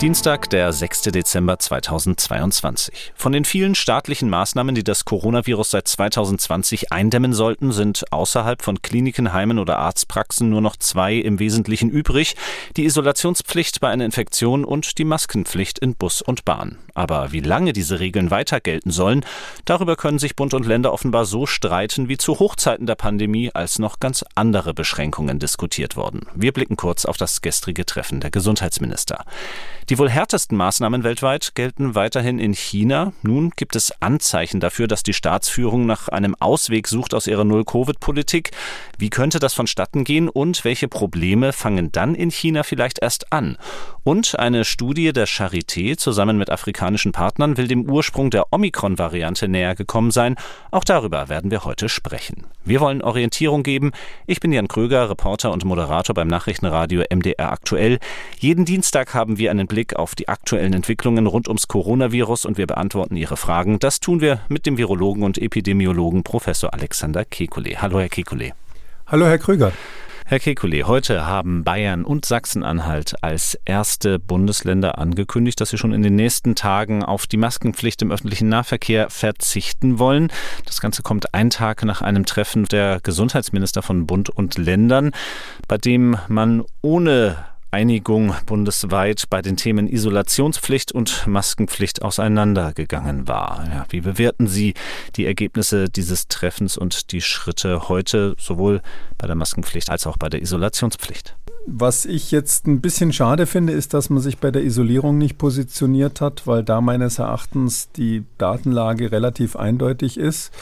Dienstag, der 6. Dezember 2022. Von den vielen staatlichen Maßnahmen, die das Coronavirus seit 2020 eindämmen sollten, sind außerhalb von Kliniken, Heimen oder Arztpraxen nur noch zwei im Wesentlichen übrig. Die Isolationspflicht bei einer Infektion und die Maskenpflicht in Bus und Bahn. Aber wie lange diese Regeln weiter gelten sollen, darüber können sich Bund und Länder offenbar so streiten, wie zu Hochzeiten der Pandemie, als noch ganz andere Beschränkungen diskutiert wurden. Wir blicken kurz auf das gestrige Treffen der Gesundheitsminister. Die wohl härtesten Maßnahmen weltweit gelten weiterhin in China. Nun gibt es Anzeichen dafür, dass die Staatsführung nach einem Ausweg sucht aus ihrer Null-Covid-Politik. Wie könnte das vonstatten gehen und welche Probleme fangen dann in China vielleicht erst an? Und eine Studie der Charité zusammen mit afrikanischen Partnern will dem Ursprung der Omikron-Variante näher gekommen sein. Auch darüber werden wir heute sprechen. Wir wollen Orientierung geben. Ich bin Jan Kröger, Reporter und Moderator beim Nachrichtenradio MDR aktuell. Jeden Dienstag haben wir einen Blick Blick auf die aktuellen Entwicklungen rund ums Coronavirus und wir beantworten Ihre Fragen. Das tun wir mit dem Virologen und Epidemiologen Professor Alexander Kekulé. Hallo, Herr Kekulé. Hallo, Herr Krüger. Herr Kekulé, heute haben Bayern und Sachsen-Anhalt als erste Bundesländer angekündigt, dass sie schon in den nächsten Tagen auf die Maskenpflicht im öffentlichen Nahverkehr verzichten wollen. Das Ganze kommt einen Tag nach einem Treffen der Gesundheitsminister von Bund und Ländern, bei dem man ohne Einigung bundesweit bei den Themen Isolationspflicht und Maskenpflicht auseinandergegangen war. Ja, wie bewerten Sie die Ergebnisse dieses Treffens und die Schritte heute sowohl bei der Maskenpflicht als auch bei der Isolationspflicht? Was ich jetzt ein bisschen schade finde, ist, dass man sich bei der Isolierung nicht positioniert hat, weil da meines Erachtens die Datenlage relativ eindeutig ist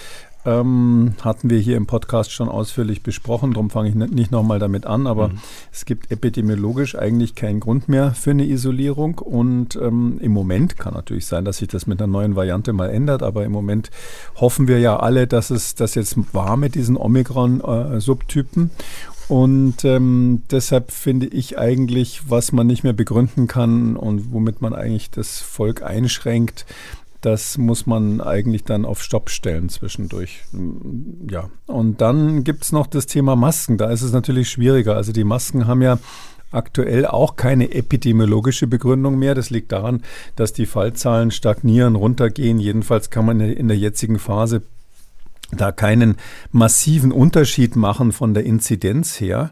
ähm, hatten wir hier im Podcast schon ausführlich besprochen. Darum fange ich nicht nochmal damit an. Aber mhm. es gibt epidemiologisch eigentlich keinen Grund mehr für eine Isolierung. Und ähm, im Moment kann natürlich sein, dass sich das mit einer neuen Variante mal ändert. Aber im Moment hoffen wir ja alle, dass es das jetzt war mit diesen Omikron-Subtypen. Und ähm, deshalb finde ich eigentlich, was man nicht mehr begründen kann und womit man eigentlich das Volk einschränkt, das muss man eigentlich dann auf Stopp stellen zwischendurch. Ja. Und dann gibt es noch das Thema Masken. Da ist es natürlich schwieriger. Also die Masken haben ja aktuell auch keine epidemiologische Begründung mehr. Das liegt daran, dass die Fallzahlen stagnieren, runtergehen. Jedenfalls kann man in der jetzigen Phase da keinen massiven Unterschied machen von der Inzidenz her.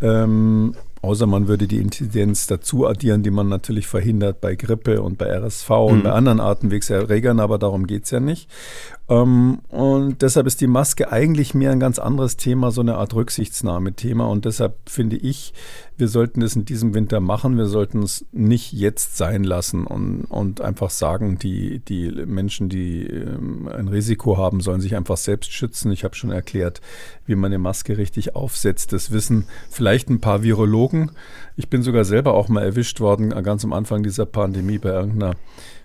Ähm, Außer man würde die Inzidenz dazu addieren, die man natürlich verhindert bei Grippe und bei RSV mhm. und bei anderen Atemwegserregern, aber darum geht es ja nicht. Ähm, und deshalb ist die Maske eigentlich mehr ein ganz anderes Thema, so eine Art Rücksichtsnahmethema. Und deshalb finde ich, wir sollten es in diesem Winter machen. Wir sollten es nicht jetzt sein lassen und, und einfach sagen, die, die Menschen, die ähm, ein Risiko haben, sollen sich einfach selbst schützen. Ich habe schon erklärt, wie man eine Maske richtig aufsetzt. Das wissen vielleicht ein paar Virologen. Ich bin sogar selber auch mal erwischt worden, ganz am Anfang dieser Pandemie bei irgendeiner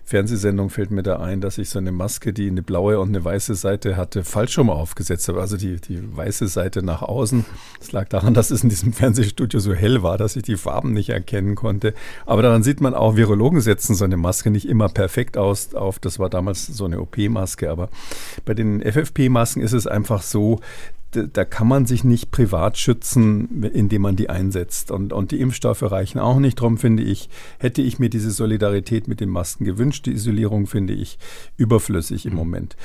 Fernsehsendung fällt mir da ein, dass ich so eine Maske, die eine blaue und eine weiße Seite hatte, falsch schon aufgesetzt habe. Also die, die weiße Seite nach außen. Das lag daran, dass es in diesem Fernsehstudio so hell war, dass ich die Farben nicht erkennen konnte. Aber daran sieht man auch, Virologen setzen so eine Maske nicht immer perfekt aus, auf. Das war damals so eine OP-Maske. Aber bei den FFP-Masken ist es einfach so, da kann man sich nicht privat schützen, indem man die einsetzt. Und, und die Impfstoffe reichen auch nicht. Darum finde ich, hätte ich mir diese Solidarität mit den Masken gewünscht. Die Isolierung finde ich überflüssig im Moment.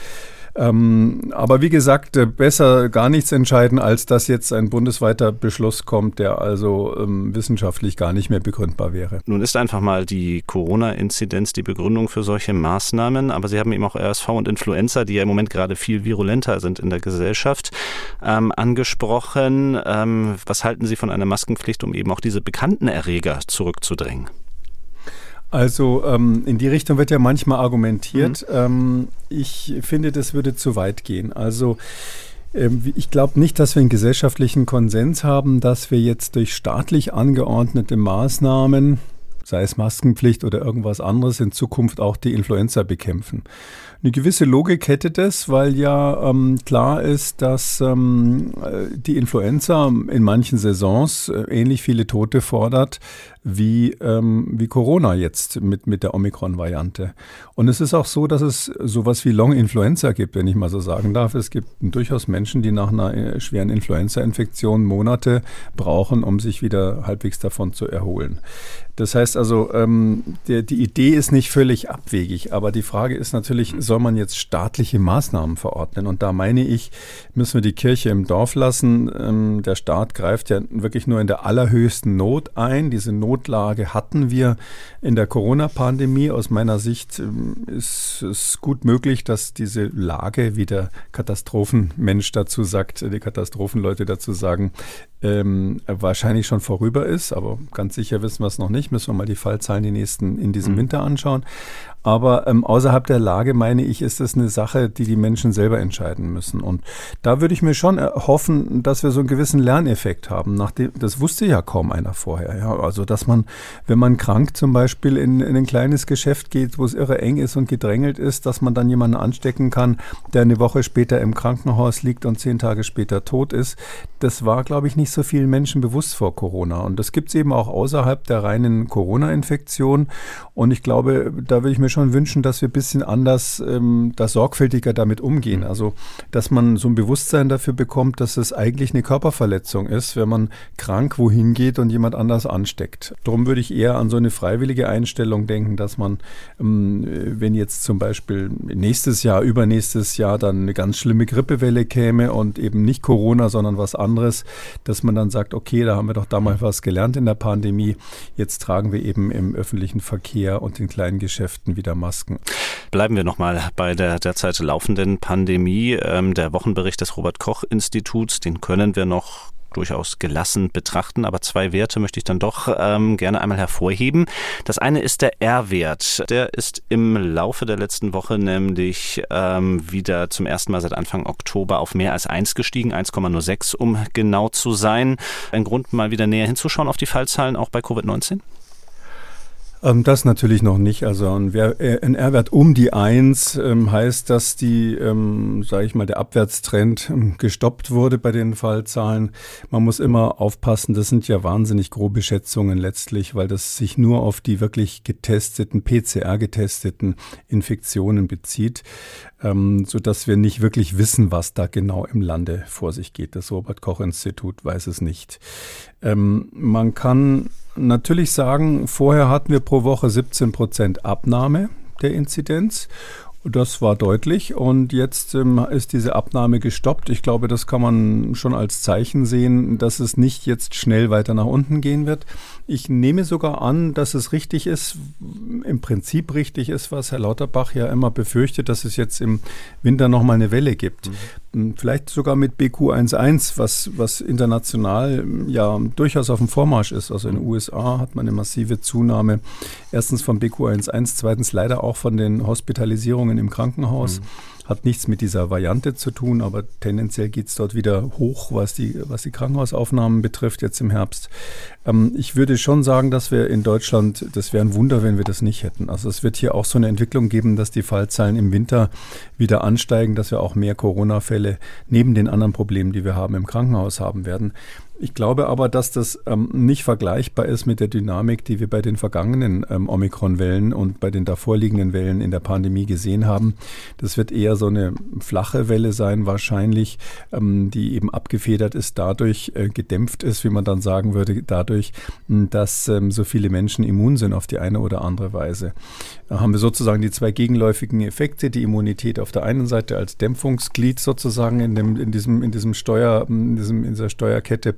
Ähm, aber wie gesagt, äh, besser gar nichts entscheiden, als dass jetzt ein bundesweiter Beschluss kommt, der also ähm, wissenschaftlich gar nicht mehr begründbar wäre. Nun ist einfach mal die Corona-Inzidenz die Begründung für solche Maßnahmen, aber Sie haben eben auch RSV und Influenza, die ja im Moment gerade viel virulenter sind in der Gesellschaft, ähm, angesprochen. Ähm, was halten Sie von einer Maskenpflicht, um eben auch diese bekannten Erreger zurückzudrängen? Also ähm, in die Richtung wird ja manchmal argumentiert. Mhm. Ähm, ich finde, das würde zu weit gehen. Also ähm, ich glaube nicht, dass wir einen gesellschaftlichen Konsens haben, dass wir jetzt durch staatlich angeordnete Maßnahmen sei es Maskenpflicht oder irgendwas anderes, in Zukunft auch die Influenza bekämpfen. Eine gewisse Logik hätte das, weil ja ähm, klar ist, dass ähm, äh, die Influenza in manchen Saisons äh, ähnlich viele Tote fordert wie, ähm, wie Corona jetzt mit, mit der Omikron-Variante. Und es ist auch so, dass es sowas wie Long-Influenza gibt, wenn ich mal so sagen darf. Es gibt durchaus Menschen, die nach einer äh, schweren Influenza-Infektion Monate brauchen, um sich wieder halbwegs davon zu erholen. Das heißt also, ähm, der, die Idee ist nicht völlig abwegig, aber die Frage ist natürlich, soll man jetzt staatliche Maßnahmen verordnen? Und da meine ich, müssen wir die Kirche im Dorf lassen. Ähm, der Staat greift ja wirklich nur in der allerhöchsten Not ein. Diese Notlage hatten wir in der Corona-Pandemie. Aus meiner Sicht ähm, ist es gut möglich, dass diese Lage, wie der Katastrophenmensch dazu sagt, die Katastrophenleute dazu sagen, ähm, wahrscheinlich schon vorüber ist, aber ganz sicher wissen wir es noch nicht. Müssen wir mal die Fallzahlen die nächsten in diesem mhm. Winter anschauen. Aber ähm, außerhalb der Lage, meine ich, ist es eine Sache, die die Menschen selber entscheiden müssen. Und da würde ich mir schon hoffen, dass wir so einen gewissen Lerneffekt haben. Nachdem, das wusste ja kaum einer vorher. Ja? Also, dass man, wenn man krank zum Beispiel in, in ein kleines Geschäft geht, wo es irre eng ist und gedrängelt ist, dass man dann jemanden anstecken kann, der eine Woche später im Krankenhaus liegt und zehn Tage später tot ist. Das war, glaube ich, nicht so vielen Menschen bewusst vor Corona. Und das gibt es eben auch außerhalb der reinen Corona-Infektion. Und ich glaube, da würde ich mir schon wünschen, dass wir ein bisschen anders, ähm, da sorgfältiger damit umgehen. Mhm. Also, dass man so ein Bewusstsein dafür bekommt, dass es eigentlich eine Körperverletzung ist, wenn man krank wohin geht und jemand anders ansteckt. Darum würde ich eher an so eine freiwillige Einstellung denken, dass man, ähm, wenn jetzt zum Beispiel nächstes Jahr, übernächstes Jahr dann eine ganz schlimme Grippewelle käme und eben nicht Corona, sondern was anderes, dass man dann sagt, okay, da haben wir doch damals was gelernt in der Pandemie. Jetzt tragen wir eben im öffentlichen Verkehr und in kleinen Geschäften wieder wieder Masken. Bleiben wir nochmal bei der derzeit laufenden Pandemie. Ähm, der Wochenbericht des Robert Koch Instituts, den können wir noch durchaus gelassen betrachten, aber zwei Werte möchte ich dann doch ähm, gerne einmal hervorheben. Das eine ist der R-Wert. Der ist im Laufe der letzten Woche nämlich ähm, wieder zum ersten Mal seit Anfang Oktober auf mehr als eins gestiegen, 1,06 um genau zu sein. Ein Grund, mal wieder näher hinzuschauen auf die Fallzahlen auch bei Covid-19? Ähm, das natürlich noch nicht. Also ein, äh, R-Wert um die 1 ähm, heißt, dass die, ähm, sage ich mal, der Abwärtstrend ähm, gestoppt wurde bei den Fallzahlen. Man muss immer aufpassen, das sind ja wahnsinnig grobe Schätzungen letztlich, weil das sich nur auf die wirklich getesteten, PCR-getesteten Infektionen bezieht, ähm, sodass wir nicht wirklich wissen, was da genau im Lande vor sich geht. Das Robert Koch Institut weiß es nicht. Ähm, man kann natürlich sagen, vorher hatten wir pro Woche 17 Prozent Abnahme der Inzidenz. Das war deutlich und jetzt ähm, ist diese Abnahme gestoppt. Ich glaube, das kann man schon als Zeichen sehen, dass es nicht jetzt schnell weiter nach unten gehen wird. Ich nehme sogar an, dass es richtig ist, im Prinzip richtig ist, was Herr Lauterbach ja immer befürchtet, dass es jetzt im Winter nochmal eine Welle gibt. Mhm. Hm, vielleicht sogar mit BQ11, was, was international ja durchaus auf dem Vormarsch ist. Also in den USA hat man eine massive Zunahme. Erstens vom BQ11, zweitens leider auch von den Hospitalisierungen im Krankenhaus. Mhm. Hat nichts mit dieser Variante zu tun, aber tendenziell geht es dort wieder hoch, was die, was die Krankenhausaufnahmen betrifft, jetzt im Herbst. Ähm, ich würde schon sagen, dass wir in Deutschland, das wäre ein Wunder, wenn wir das nicht hätten. Also es wird hier auch so eine Entwicklung geben, dass die Fallzahlen im Winter wieder ansteigen, dass wir auch mehr Corona-Fälle neben den anderen Problemen, die wir haben, im Krankenhaus haben werden. Ich glaube aber, dass das ähm, nicht vergleichbar ist mit der Dynamik, die wir bei den vergangenen ähm, Omikron-Wellen und bei den davorliegenden Wellen in der Pandemie gesehen haben. Das wird eher so eine flache Welle sein, wahrscheinlich, ähm, die eben abgefedert ist, dadurch äh, gedämpft ist, wie man dann sagen würde, dadurch, hm, dass ähm, so viele Menschen immun sind auf die eine oder andere Weise. Da haben wir sozusagen die zwei gegenläufigen Effekte, die Immunität auf der einen Seite als Dämpfungsglied sozusagen in, dem, in, diesem, in diesem Steuer, in, diesem, in dieser Steuerkette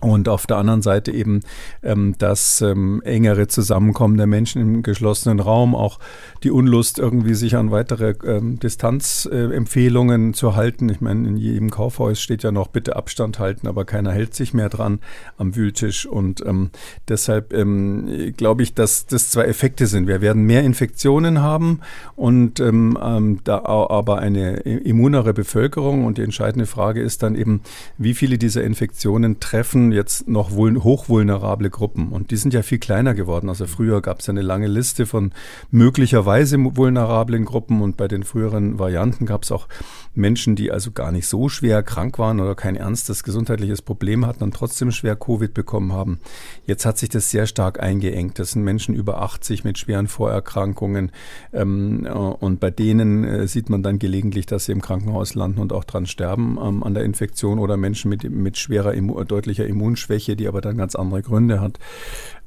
und auf der anderen Seite eben ähm, das ähm, engere Zusammenkommen der Menschen im geschlossenen Raum, auch die Unlust, irgendwie sich an weitere ähm, Distanzempfehlungen äh, zu halten. Ich meine, in jedem Kaufhaus steht ja noch bitte Abstand halten, aber keiner hält sich mehr dran am Wühltisch. Und ähm, deshalb ähm, glaube ich, dass das zwei Effekte sind. Wir werden mehr Infektionen haben und ähm, ähm, da aber eine immunere Bevölkerung. Und die entscheidende Frage ist dann eben, wie viele dieser Infektionen treffen jetzt noch hochvulnerable Gruppen und die sind ja viel kleiner geworden. Also früher gab es ja eine lange Liste von möglicherweise vulnerablen Gruppen und bei den früheren Varianten gab es auch Menschen, die also gar nicht so schwer krank waren oder kein ernstes gesundheitliches Problem hatten und trotzdem schwer Covid bekommen haben. Jetzt hat sich das sehr stark eingeengt. Das sind Menschen über 80 mit schweren Vorerkrankungen ähm, äh, und bei denen äh, sieht man dann gelegentlich, dass sie im Krankenhaus landen und auch dran sterben ähm, an der Infektion oder Menschen mit, mit schwerer, deutlicher Immunschwäche, die aber dann ganz andere Gründe hat.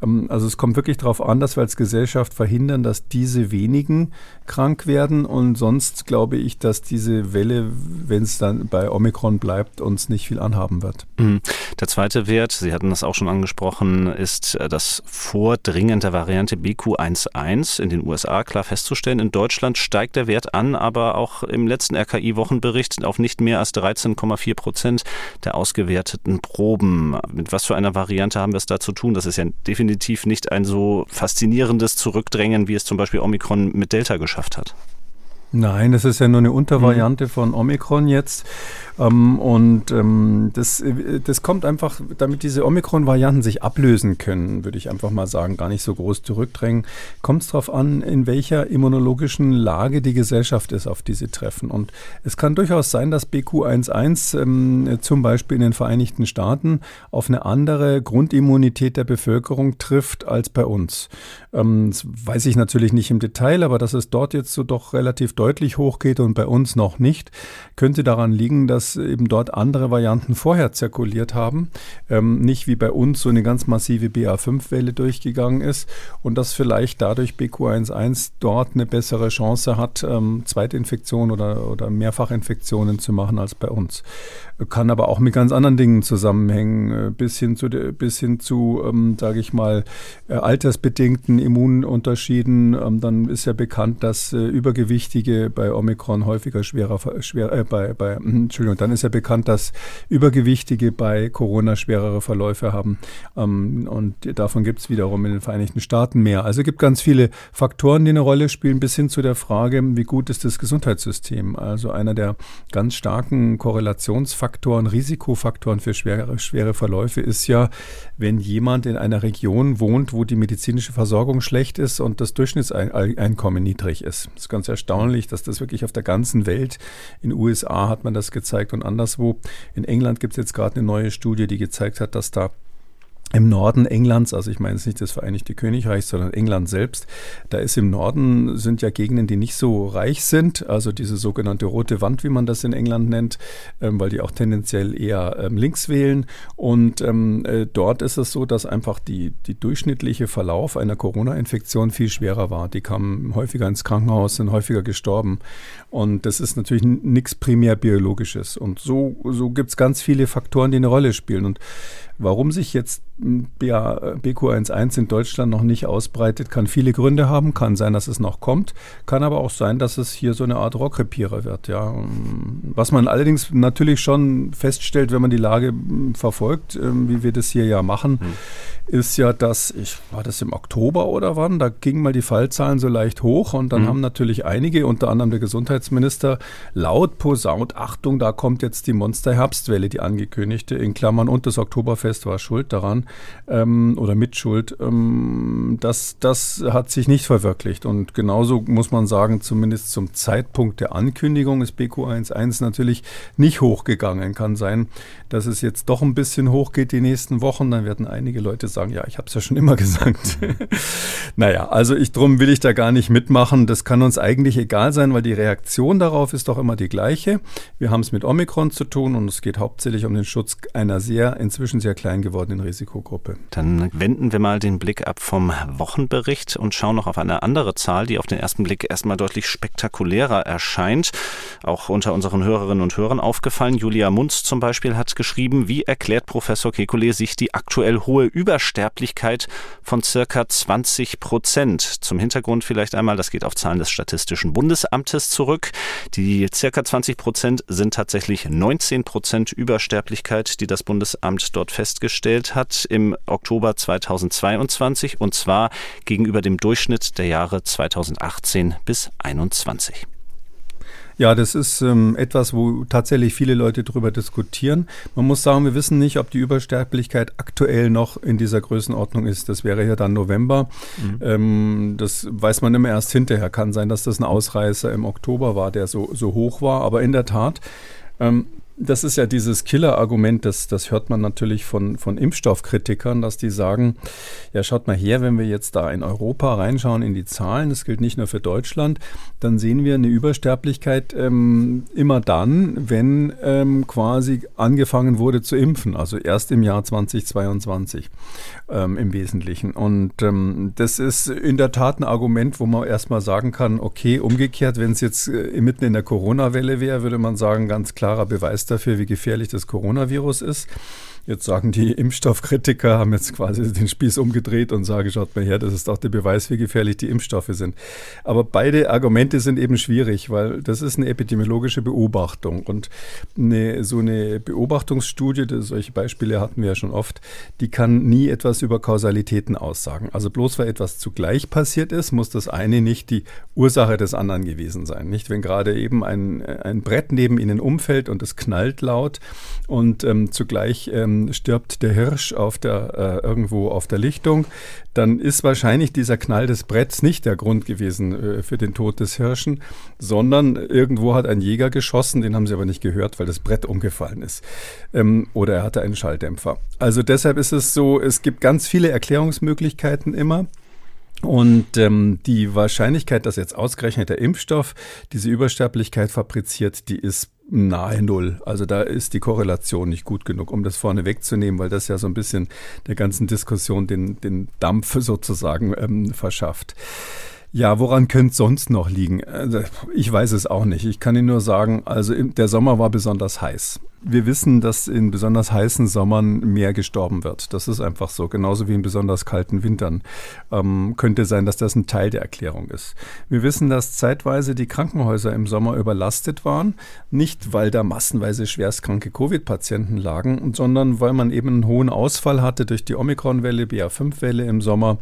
Ähm, also es kommt wirklich darauf an, dass wir als Gesellschaft verhindern, dass diese wenigen krank werden. Und sonst glaube ich, dass diese Welle, wenn es dann bei Omikron bleibt, uns nicht viel anhaben wird. Mhm. Der zweite Wert, Sie hatten das auch schon angesprochen, ist äh, das Vordringen der Variante BQ11 in den USA klar festzustellen. In Deutschland steigt der Wert an, aber auch im letzten RKI-Wochenbericht auf nicht mehr als 13,4 Prozent der ausgewerteten Proben. Mit was für einer Variante haben wir es da zu tun? Das ist ja definitiv definitiv nicht ein so faszinierendes Zurückdrängen, wie es zum Beispiel Omikron mit Delta geschafft hat. Nein, das ist ja nur eine Untervariante mhm. von Omikron jetzt. Ähm, und ähm, das, äh, das kommt einfach, damit diese Omikron-Varianten sich ablösen können, würde ich einfach mal sagen, gar nicht so groß zurückdrängen, kommt es darauf an, in welcher immunologischen Lage die Gesellschaft ist auf diese Treffen. Und es kann durchaus sein, dass BQ11 ähm, zum Beispiel in den Vereinigten Staaten auf eine andere Grundimmunität der Bevölkerung trifft als bei uns. Ähm, das weiß ich natürlich nicht im Detail, aber dass es dort jetzt so doch relativ deutlich hochgeht und bei uns noch nicht, könnte daran liegen, dass eben dort andere Varianten vorher zirkuliert haben, ähm, nicht wie bei uns so eine ganz massive BA5-Welle durchgegangen ist und dass vielleicht dadurch BQ11 dort eine bessere Chance hat, ähm, Zweitinfektionen oder, oder Mehrfachinfektionen zu machen als bei uns. Kann aber auch mit ganz anderen Dingen zusammenhängen, äh, bis hin zu, bis hin zu ähm, sage ich mal, äh, altersbedingten Immununterschieden. Ähm, dann ist ja bekannt, dass äh, Übergewichtige bei Omikron häufiger schwerer, schwer, äh, bei, bei, Entschuldigung, dann ist ja bekannt, dass Übergewichtige bei Corona schwerere Verläufe haben. Ähm, und davon gibt es wiederum in den Vereinigten Staaten mehr. Also es gibt ganz viele Faktoren, die eine Rolle spielen, bis hin zu der Frage, wie gut ist das Gesundheitssystem. Also einer der ganz starken Korrelationsfaktoren, Risikofaktoren für schwere, schwere Verläufe ist ja, wenn jemand in einer Region wohnt, wo die medizinische Versorgung schlecht ist und das Durchschnittseinkommen niedrig ist. Das ist ganz erstaunlich, dass das wirklich auf der ganzen Welt, in den USA hat man das gezeigt und anderswo. In England gibt es jetzt gerade eine neue Studie, die gezeigt hat, dass da im Norden Englands, also ich meine jetzt nicht das Vereinigte Königreich, sondern England selbst, da ist im Norden sind ja Gegenden, die nicht so reich sind, also diese sogenannte rote Wand, wie man das in England nennt, ähm, weil die auch tendenziell eher ähm, links wählen. Und ähm, äh, dort ist es so, dass einfach die, die durchschnittliche Verlauf einer Corona-Infektion viel schwerer war. Die kamen häufiger ins Krankenhaus, sind häufiger gestorben. Und das ist natürlich nichts primär biologisches. Und so, so gibt es ganz viele Faktoren, die eine Rolle spielen. Und Warum sich jetzt BQ11 in Deutschland noch nicht ausbreitet, kann viele Gründe haben. Kann sein, dass es noch kommt. Kann aber auch sein, dass es hier so eine Art Rockrepierer wird. Ja. Was man allerdings natürlich schon feststellt, wenn man die Lage verfolgt, ähm, wie wir das hier ja machen, hm ist ja, dass ich war das im Oktober oder wann, da gingen mal die Fallzahlen so leicht hoch und dann mhm. haben natürlich einige, unter anderem der Gesundheitsminister, laut posaunt, Achtung, da kommt jetzt die Monster-Herbstwelle, die angekündigte, in Klammern und das Oktoberfest war schuld daran ähm, oder mit Schuld. Ähm, das, das hat sich nicht verwirklicht und genauso muss man sagen, zumindest zum Zeitpunkt der Ankündigung ist BQ11 natürlich nicht hochgegangen. Kann sein, dass es jetzt doch ein bisschen hochgeht die nächsten Wochen, dann werden einige Leute sagen, ja, ich habe es ja schon immer gesagt. naja, also ich drum will ich da gar nicht mitmachen. Das kann uns eigentlich egal sein, weil die Reaktion darauf ist doch immer die gleiche. Wir haben es mit Omikron zu tun und es geht hauptsächlich um den Schutz einer sehr, inzwischen sehr klein gewordenen Risikogruppe. Dann wenden wir mal den Blick ab vom Wochenbericht und schauen noch auf eine andere Zahl, die auf den ersten Blick erstmal deutlich spektakulärer erscheint. Auch unter unseren Hörerinnen und Hörern aufgefallen. Julia Munz zum Beispiel hat geschrieben, wie erklärt Professor Kekulé sich die aktuell hohe Übersterblichkeit von circa 20 Prozent. Zum Hintergrund vielleicht einmal, das geht auf Zahlen des Statistischen Bundesamtes zurück. Die circa 20 Prozent sind tatsächlich 19 Prozent Übersterblichkeit, die das Bundesamt dort festgestellt hat im Oktober 2022 und zwar gegenüber dem Durchschnitt der Jahre 2018 bis 2021. Ja, das ist ähm, etwas, wo tatsächlich viele Leute darüber diskutieren. Man muss sagen, wir wissen nicht, ob die Übersterblichkeit aktuell noch in dieser Größenordnung ist. Das wäre ja dann November. Mhm. Ähm, das weiß man immer erst hinterher. Kann sein, dass das ein Ausreißer im Oktober war, der so, so hoch war. Aber in der Tat, ähm, das ist ja dieses Killer-Argument, das, das hört man natürlich von, von Impfstoffkritikern, dass die sagen, ja schaut mal her, wenn wir jetzt da in Europa reinschauen in die Zahlen, das gilt nicht nur für Deutschland, dann sehen wir eine Übersterblichkeit ähm, immer dann, wenn ähm, quasi angefangen wurde zu impfen, also erst im Jahr 2022 ähm, im Wesentlichen. Und ähm, das ist in der Tat ein Argument, wo man erstmal sagen kann, okay, umgekehrt, wenn es jetzt äh, mitten in der Corona-Welle wäre, würde man sagen, ganz klarer Beweis dafür, wie gefährlich das Coronavirus ist. Jetzt sagen die Impfstoffkritiker, haben jetzt quasi den Spieß umgedreht und sagen, schaut mal her, das ist auch der Beweis, wie gefährlich die Impfstoffe sind. Aber beide Argumente sind eben schwierig, weil das ist eine epidemiologische Beobachtung. Und eine, so eine Beobachtungsstudie, solche Beispiele hatten wir ja schon oft, die kann nie etwas über Kausalitäten aussagen. Also bloß weil etwas zugleich passiert ist, muss das eine nicht die Ursache des anderen gewesen sein. Nicht, wenn gerade eben ein, ein Brett neben ihnen umfällt und es knallt laut und ähm, zugleich ähm, ähm, stirbt der Hirsch auf der, äh, irgendwo auf der Lichtung, dann ist wahrscheinlich dieser Knall des Bretts nicht der Grund gewesen äh, für den Tod des Hirschen, sondern irgendwo hat ein Jäger geschossen, den haben sie aber nicht gehört, weil das Brett umgefallen ist. Ähm, oder er hatte einen Schalldämpfer. Also deshalb ist es so, es gibt ganz viele Erklärungsmöglichkeiten immer. Und ähm, die Wahrscheinlichkeit, dass jetzt ausgerechnet der Impfstoff diese Übersterblichkeit fabriziert, die ist nahe Null. Also da ist die Korrelation nicht gut genug, um das vorne wegzunehmen, weil das ja so ein bisschen der ganzen Diskussion den, den Dampf sozusagen ähm, verschafft. Ja, woran könnte es sonst noch liegen? Also ich weiß es auch nicht. Ich kann Ihnen nur sagen, also der Sommer war besonders heiß. Wir wissen, dass in besonders heißen Sommern mehr gestorben wird. Das ist einfach so. Genauso wie in besonders kalten Wintern. Ähm, könnte sein, dass das ein Teil der Erklärung ist. Wir wissen, dass zeitweise die Krankenhäuser im Sommer überlastet waren. Nicht, weil da massenweise schwerstkranke Covid-Patienten lagen, sondern weil man eben einen hohen Ausfall hatte durch die Omikron-Welle, BA5-Welle im Sommer.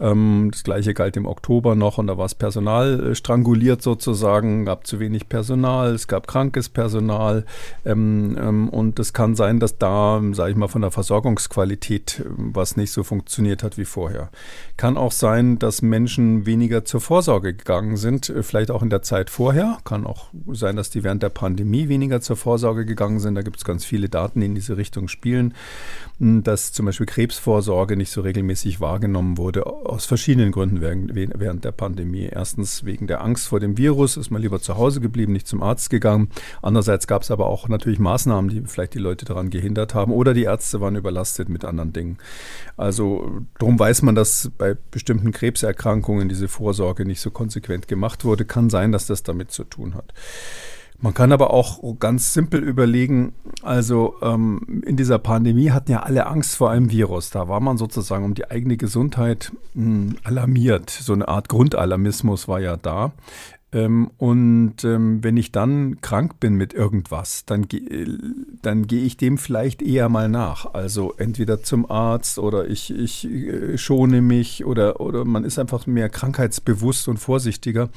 Ähm, das gleiche galt im Oktober noch und da war das Personal äh, stranguliert sozusagen, gab zu wenig Personal, es gab krankes Personal. Ähm, und es kann sein, dass da, sage ich mal, von der Versorgungsqualität ähm, was nicht so funktioniert hat wie vorher. Kann auch sein, dass Menschen weniger zur Vorsorge gegangen sind, äh, vielleicht auch in der Zeit vorher. Kann auch sein, dass die während der Pandemie weniger zur Vorsorge gegangen sind. Da gibt es ganz viele Daten, die in diese Richtung spielen. Hm, dass zum Beispiel Krebsvorsorge nicht so regelmäßig wahrgenommen wurde, aus verschiedenen Gründen während der Pandemie. Erstens wegen der Angst vor dem Virus ist man lieber zu Hause geblieben, nicht zum Arzt gegangen. Andererseits gab es aber auch natürlich Maßnahmen, Maßnahmen, die vielleicht die Leute daran gehindert haben, oder die Ärzte waren überlastet mit anderen Dingen. Also darum weiß man, dass bei bestimmten Krebserkrankungen diese Vorsorge nicht so konsequent gemacht wurde. Kann sein, dass das damit zu tun hat. Man kann aber auch ganz simpel überlegen, also ähm, in dieser Pandemie hatten ja alle Angst vor einem Virus. Da war man sozusagen um die eigene Gesundheit mh, hm, alarmiert. So eine Art Grundalarmismus war ja da. Ähm, und ähm, wenn ich dann krank bin mit irgendwas, dann, dann gehe ich dem vielleicht eher mal nach. Also entweder zum Arzt oder ich, ich äh, schone mich oder, oder man ist einfach mehr krankheitsbewusst und vorsichtiger.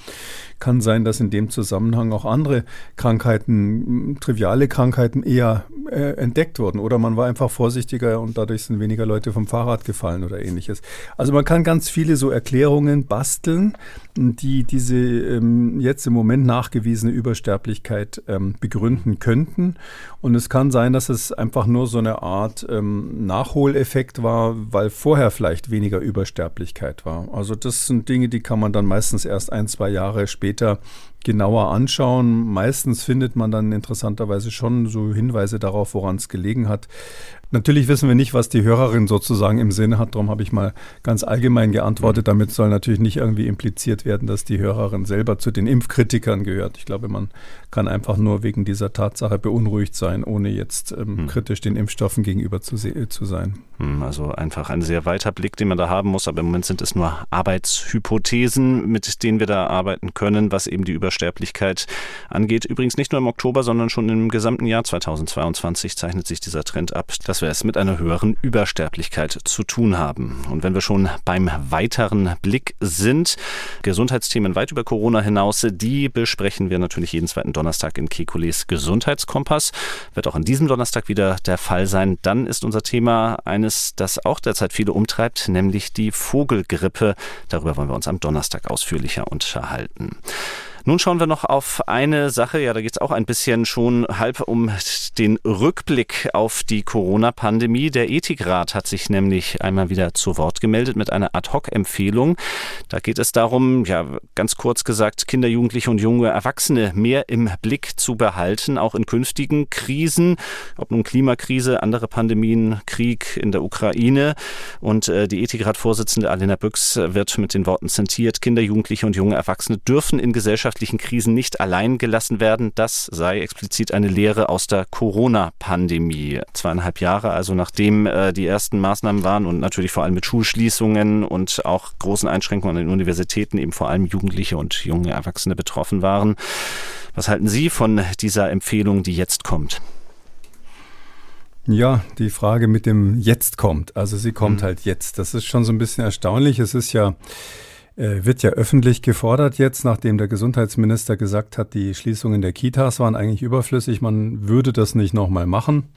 Kann sein, dass in dem Zusammenhang auch andere Krankheiten, triviale Krankheiten eher äh, entdeckt wurden. Oder man war einfach vorsichtiger und dadurch sind weniger Leute vom Fahrrad gefallen oder ähnliches. Also man kann ganz viele so Erklärungen basteln, die diese ähm, jetzt im Moment nachgewiesene Übersterblichkeit ähm, begründen könnten. Und es kann sein, dass es einfach nur so eine Art ähm, Nachholeffekt war, weil vorher vielleicht weniger Übersterblichkeit war. Also das sind Dinge, die kann man dann meistens erst ein, zwei Jahre später genauer anschauen. Meistens findet man dann interessanterweise schon so Hinweise darauf, woran es gelegen hat. Natürlich wissen wir nicht, was die Hörerin sozusagen im Sinne hat. Darum habe ich mal ganz allgemein geantwortet. Mhm. Damit soll natürlich nicht irgendwie impliziert werden, dass die Hörerin selber zu den Impfkritikern gehört. Ich glaube, man kann einfach nur wegen dieser Tatsache beunruhigt sein, ohne jetzt ähm, hm. kritisch den Impfstoffen gegenüber zu, zu sein. Hm, also einfach ein sehr weiter Blick, den man da haben muss. Aber im Moment sind es nur Arbeitshypothesen, mit denen wir da arbeiten können, was eben die Über Übersterblichkeit angeht. Übrigens nicht nur im Oktober, sondern schon im gesamten Jahr 2022 zeichnet sich dieser Trend ab, dass wir es mit einer höheren Übersterblichkeit zu tun haben. Und wenn wir schon beim weiteren Blick sind, Gesundheitsthemen weit über Corona hinaus, die besprechen wir natürlich jeden zweiten Donnerstag in Kekules Gesundheitskompass. Wird auch an diesem Donnerstag wieder der Fall sein. Dann ist unser Thema eines, das auch derzeit viele umtreibt, nämlich die Vogelgrippe. Darüber wollen wir uns am Donnerstag ausführlicher unterhalten. Nun schauen wir noch auf eine Sache, ja, da geht es auch ein bisschen schon halb um den Rückblick auf die Corona-Pandemie. Der Ethikrat hat sich nämlich einmal wieder zu Wort gemeldet mit einer Ad-Hoc-Empfehlung. Da geht es darum, ja, ganz kurz gesagt, Kinder, Jugendliche und junge Erwachsene mehr im Blick zu behalten, auch in künftigen Krisen, ob nun Klimakrise, andere Pandemien, Krieg in der Ukraine. Und äh, die Ethikrat-Vorsitzende Alena Büchs wird mit den Worten zentiert, Kinder, Jugendliche und junge Erwachsene dürfen in Gesellschaft wirtschaftlichen Krisen nicht allein gelassen werden. Das sei explizit eine Lehre aus der Corona-Pandemie. Zweieinhalb Jahre, also nachdem äh, die ersten Maßnahmen waren und natürlich vor allem mit Schulschließungen und auch großen Einschränkungen an den Universitäten eben vor allem Jugendliche und junge Erwachsene betroffen waren. Was halten Sie von dieser Empfehlung, die jetzt kommt? Ja, die Frage mit dem jetzt kommt. Also sie kommt mhm. halt jetzt. Das ist schon so ein bisschen erstaunlich. Es ist ja äh, wird ja öffentlich gefordert jetzt, nachdem der Gesundheitsminister gesagt hat, die Schließungen der Kitas waren eigentlich überflüssig, man würde das nicht nochmal machen.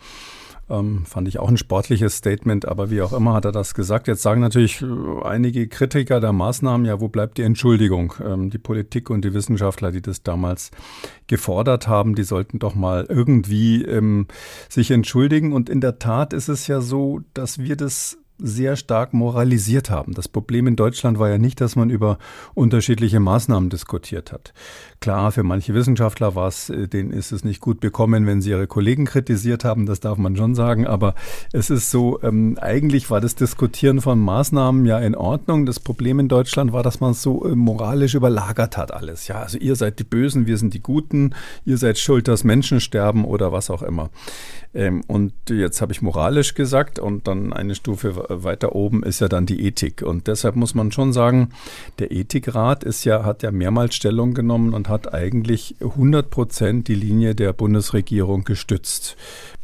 Ähm, fand ich auch ein sportliches Statement, aber wie auch immer hat er das gesagt. Jetzt sagen natürlich äh, einige Kritiker der Maßnahmen, ja, wo bleibt die Entschuldigung? Ähm, die Politik und die Wissenschaftler, die das damals gefordert haben, die sollten doch mal irgendwie ähm, sich entschuldigen. Und in der Tat ist es ja so, dass wir das sehr stark moralisiert haben. Das Problem in Deutschland war ja nicht, dass man über unterschiedliche Maßnahmen diskutiert hat. Klar, für manche Wissenschaftler war es, äh, denen ist es nicht gut bekommen, wenn sie ihre Kollegen kritisiert haben, das darf man schon sagen, aber es ist so, ähm, eigentlich war das Diskutieren von Maßnahmen ja in Ordnung. Das Problem in Deutschland war, dass man es so äh, moralisch überlagert hat alles. Ja, also ihr seid die Bösen, wir sind die Guten, ihr seid schuld, dass Menschen sterben oder was auch immer. Ähm, und jetzt habe ich moralisch gesagt und dann eine Stufe weiter oben ist ja dann die Ethik. Und deshalb muss man schon sagen, der Ethikrat ist ja, hat ja mehrmals Stellung genommen und hat eigentlich 100 Prozent die Linie der Bundesregierung gestützt.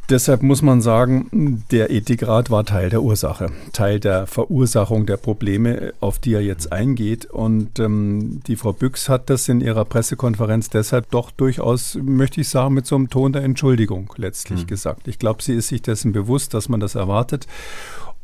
Deshalb muss man sagen, der Ethikrat war Teil der Ursache, Teil der Verursachung der Probleme, auf die er jetzt eingeht. Und ähm, die Frau Büchs hat das in ihrer Pressekonferenz deshalb doch durchaus, möchte ich sagen, mit so einem Ton der Entschuldigung letztlich mhm. gesagt. Ich glaube, sie ist sich dessen bewusst, dass man das erwartet.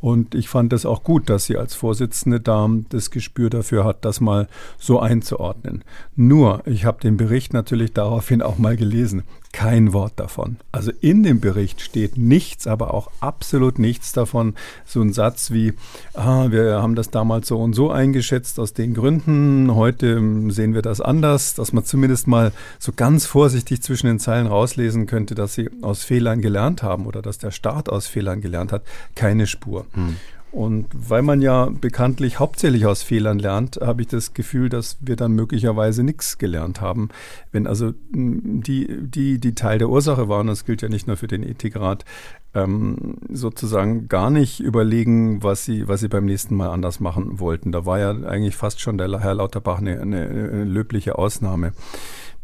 Und ich fand es auch gut, dass sie als Vorsitzende da das Gespür dafür hat, das mal so einzuordnen. Nur, ich habe den Bericht natürlich daraufhin auch mal gelesen. Kein Wort davon. Also in dem Bericht steht nichts, aber auch absolut nichts davon. So ein Satz wie, ah, wir haben das damals so und so eingeschätzt aus den Gründen, heute sehen wir das anders, dass man zumindest mal so ganz vorsichtig zwischen den Zeilen rauslesen könnte, dass sie aus Fehlern gelernt haben oder dass der Staat aus Fehlern gelernt hat. Keine Spur. Hm. Und weil man ja bekanntlich hauptsächlich aus Fehlern lernt, habe ich das Gefühl, dass wir dann möglicherweise nichts gelernt haben. Wenn also die, die, die Teil der Ursache waren, das gilt ja nicht nur für den Ethikrat, ähm, sozusagen gar nicht überlegen, was sie, was sie beim nächsten Mal anders machen wollten. Da war ja eigentlich fast schon der Herr Lauterbach eine, eine, eine löbliche Ausnahme.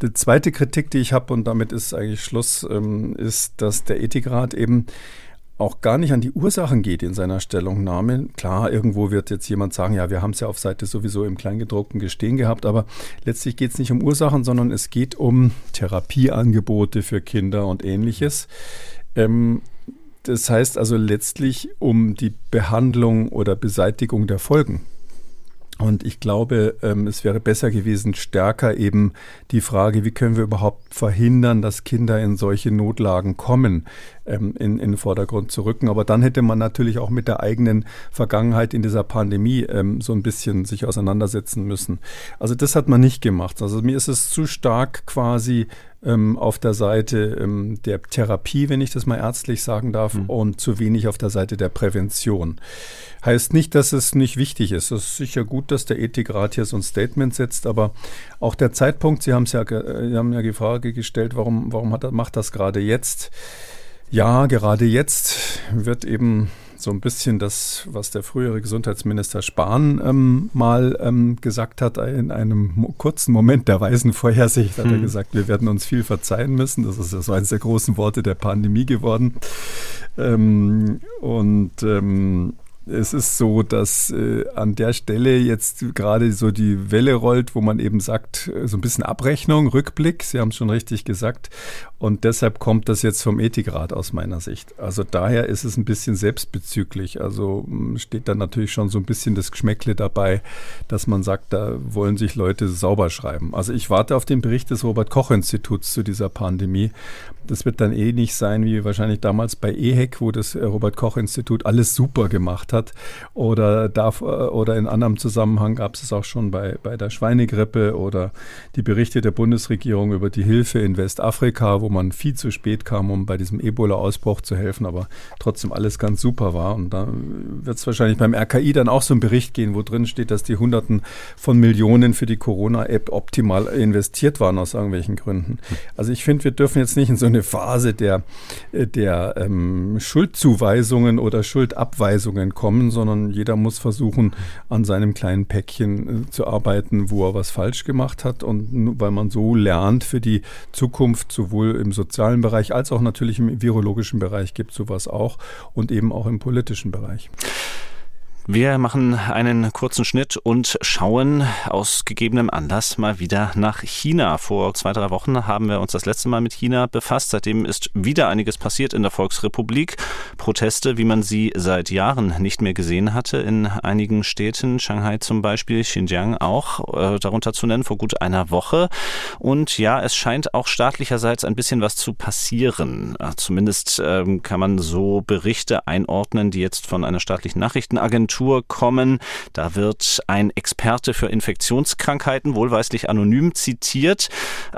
Die zweite Kritik, die ich habe, und damit ist eigentlich Schluss, ähm, ist, dass der Ethikrat eben auch gar nicht an die Ursachen geht in seiner Stellungnahme. Klar, irgendwo wird jetzt jemand sagen, ja, wir haben es ja auf Seite sowieso im Kleingedruckten gestehen gehabt, aber letztlich geht es nicht um Ursachen, sondern es geht um Therapieangebote für Kinder und ähnliches. Ähm, das heißt also letztlich um die Behandlung oder Beseitigung der Folgen und ich glaube, ähm, es wäre besser gewesen, stärker eben die Frage, wie können wir überhaupt verhindern, dass Kinder in solche Notlagen kommen, ähm, in, in den Vordergrund zu rücken. Aber dann hätte man natürlich auch mit der eigenen Vergangenheit in dieser Pandemie ähm, so ein bisschen sich auseinandersetzen müssen. Also das hat man nicht gemacht. Also mir ist es zu stark quasi ähm, auf der Seite ähm, der Therapie, wenn ich das mal ärztlich sagen darf, mhm. und zu wenig auf der Seite der Prävention. Heißt nicht, dass es nicht wichtig ist. Es ist sicher gut, dass der Ethikrat hier so ein Statement setzt, aber auch der Zeitpunkt, Sie haben es ja, Sie haben ja die Frage gestellt, warum, warum hat, macht das gerade jetzt? Ja, gerade jetzt wird eben so ein bisschen das, was der frühere Gesundheitsminister Spahn ähm, mal ähm, gesagt hat, in einem kurzen Moment der weisen Vorhersicht hat hm. er gesagt, wir werden uns viel verzeihen müssen. Das ist ja so eines der großen Worte der Pandemie geworden. Ähm, und ähm, es ist so, dass äh, an der Stelle jetzt gerade so die Welle rollt, wo man eben sagt, äh, so ein bisschen Abrechnung, Rückblick, Sie haben es schon richtig gesagt. Und deshalb kommt das jetzt vom Ethikrat aus meiner Sicht. Also daher ist es ein bisschen selbstbezüglich. Also hm, steht dann natürlich schon so ein bisschen das Geschmäckle dabei, dass man sagt, da wollen sich Leute sauber schreiben. Also ich warte auf den Bericht des Robert Koch Instituts zu dieser Pandemie. Das wird dann eh nicht sein wie wahrscheinlich damals bei EHEC, wo das Robert Koch Institut alles super gemacht hat. Oder, darf, oder in anderem Zusammenhang gab es es auch schon bei, bei der Schweinegrippe oder die Berichte der Bundesregierung über die Hilfe in Westafrika, wo man viel zu spät kam, um bei diesem Ebola-Ausbruch zu helfen, aber trotzdem alles ganz super war. Und da wird es wahrscheinlich beim RKI dann auch so einen Bericht gehen, wo drin steht, dass die Hunderten von Millionen für die Corona-App optimal investiert waren aus irgendwelchen Gründen. Also ich finde, wir dürfen jetzt nicht in so eine Phase der, der ähm, Schuldzuweisungen oder Schuldabweisungen kommen, sondern jeder muss versuchen, an seinem kleinen Päckchen äh, zu arbeiten, wo er was falsch gemacht hat. Und weil man so lernt für die Zukunft, sowohl im sozialen Bereich als auch natürlich im virologischen Bereich gibt sowas auch und eben auch im politischen Bereich. Wir machen einen kurzen Schnitt und schauen aus gegebenem Anlass mal wieder nach China. Vor zwei, drei Wochen haben wir uns das letzte Mal mit China befasst. Seitdem ist wieder einiges passiert in der Volksrepublik. Proteste, wie man sie seit Jahren nicht mehr gesehen hatte in einigen Städten, Shanghai zum Beispiel, Xinjiang auch, äh, darunter zu nennen, vor gut einer Woche. Und ja, es scheint auch staatlicherseits ein bisschen was zu passieren. Äh, zumindest ähm, kann man so Berichte einordnen, die jetzt von einer staatlichen Nachrichtenagentur Agentur kommen. Da wird ein Experte für Infektionskrankheiten, wohlweislich anonym zitiert,